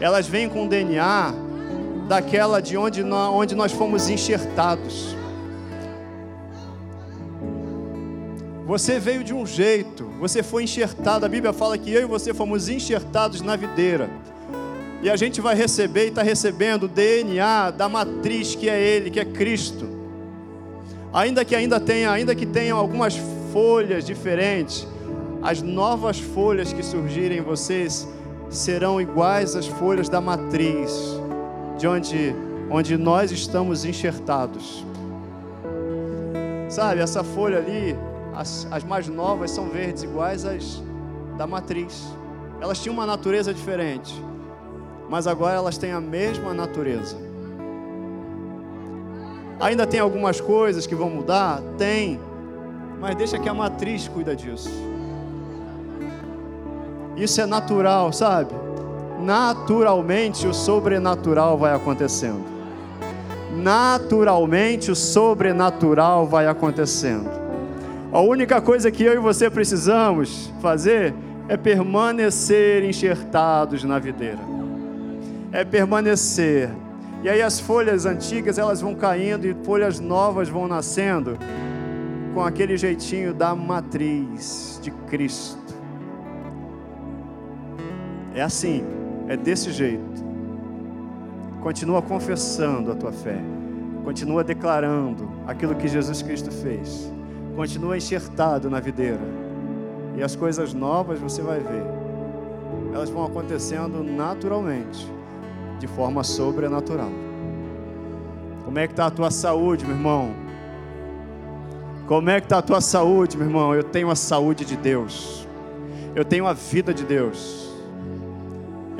Elas vêm com o DNA daquela de onde nós, onde nós fomos enxertados. Você veio de um jeito, você foi enxertado. A Bíblia fala que eu e você fomos enxertados na videira. E a gente vai receber e está recebendo o DNA da matriz que é Ele, que é Cristo ainda que ainda tenha, ainda que tenham algumas folhas diferentes, as novas folhas que surgirem em vocês serão iguais às folhas da matriz de onde, onde nós estamos enxertados. Sabe, essa folha ali, as, as mais novas são verdes, iguais às da matriz. Elas tinham uma natureza diferente, mas agora elas têm a mesma natureza. Ainda tem algumas coisas que vão mudar? Tem, mas deixa que a matriz cuida disso. Isso é natural, sabe? Naturalmente o sobrenatural vai acontecendo. Naturalmente o sobrenatural vai acontecendo. A única coisa que eu e você precisamos fazer é permanecer enxertados na videira. É permanecer. E aí as folhas antigas elas vão caindo e folhas novas vão nascendo com aquele jeitinho da matriz de Cristo. É assim, é desse jeito. Continua confessando a tua fé. Continua declarando aquilo que Jesus Cristo fez. Continua enxertado na videira e as coisas novas você vai ver. Elas vão acontecendo naturalmente, de forma sobrenatural. Como é que está a tua saúde, meu irmão? Como é que está a tua saúde, meu irmão? Eu tenho a saúde de Deus. Eu tenho a vida de Deus.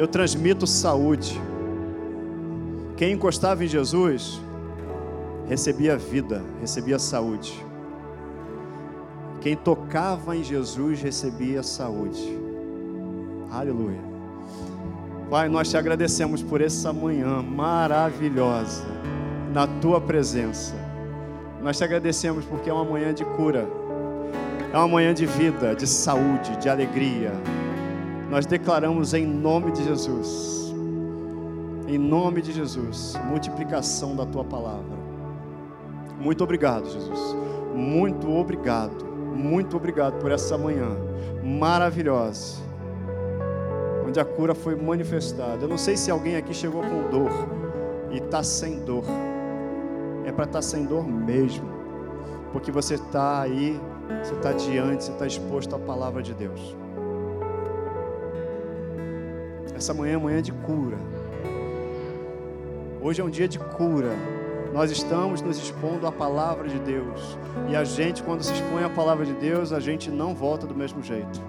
Eu transmito saúde. Quem encostava em Jesus recebia vida, recebia saúde. Quem tocava em Jesus recebia saúde. Aleluia. Pai, nós te agradecemos por essa manhã maravilhosa na tua presença. Nós te agradecemos porque é uma manhã de cura, é uma manhã de vida, de saúde, de alegria. Nós declaramos em nome de Jesus, em nome de Jesus, multiplicação da tua palavra. Muito obrigado, Jesus. Muito obrigado muito obrigado por essa manhã maravilhosa, onde a cura foi manifestada. Eu não sei se alguém aqui chegou com dor e está sem dor, é para estar tá sem dor mesmo, porque você está aí, você está diante, você está exposto à palavra de Deus. Essa manhã é manhã de cura. Hoje é um dia de cura. Nós estamos nos expondo à palavra de Deus. E a gente, quando se expõe à palavra de Deus, a gente não volta do mesmo jeito.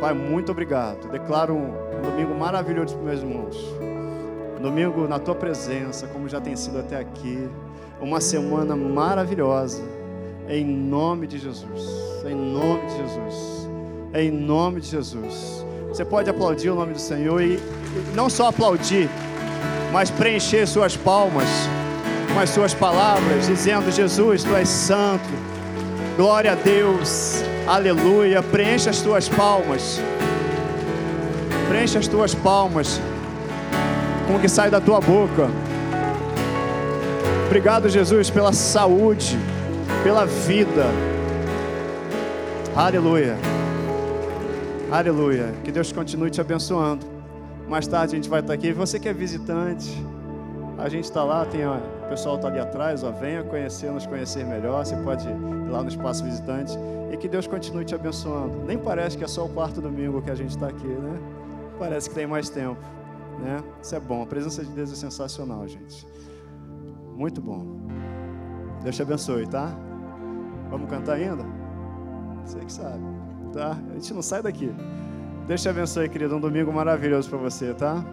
Pai, muito obrigado. Declaro um, domingo maravilhoso para meus irmãos. Um domingo na tua presença, como já tem sido até aqui. Uma semana maravilhosa. Em nome de Jesus. Em nome de Jesus. Em nome de Jesus. Você pode aplaudir o nome do Senhor e não só aplaudir mas preencher suas palmas com as suas palavras, dizendo: Jesus, tu és santo, glória a Deus, aleluia. Preencha as tuas palmas, preencha as tuas palmas com o que sai da tua boca. Obrigado, Jesus, pela saúde, pela vida. Aleluia. Aleluia. Que Deus continue te abençoando. Mais tarde a gente vai estar aqui. Você que é visitante, a gente está lá, tem, ó, o pessoal está ali atrás, ó, venha conhecer, nos conhecer melhor. Você pode ir lá no espaço visitante. E que Deus continue te abençoando. Nem parece que é só o quarto domingo que a gente está aqui, né? Parece que tem mais tempo, né? Isso é bom. A presença de Deus é sensacional, gente. Muito bom. Deus te abençoe, tá? Vamos cantar ainda? Você que sabe, tá? A gente não sai daqui. Deus te abençoe, querido. Um domingo maravilhoso para você, tá?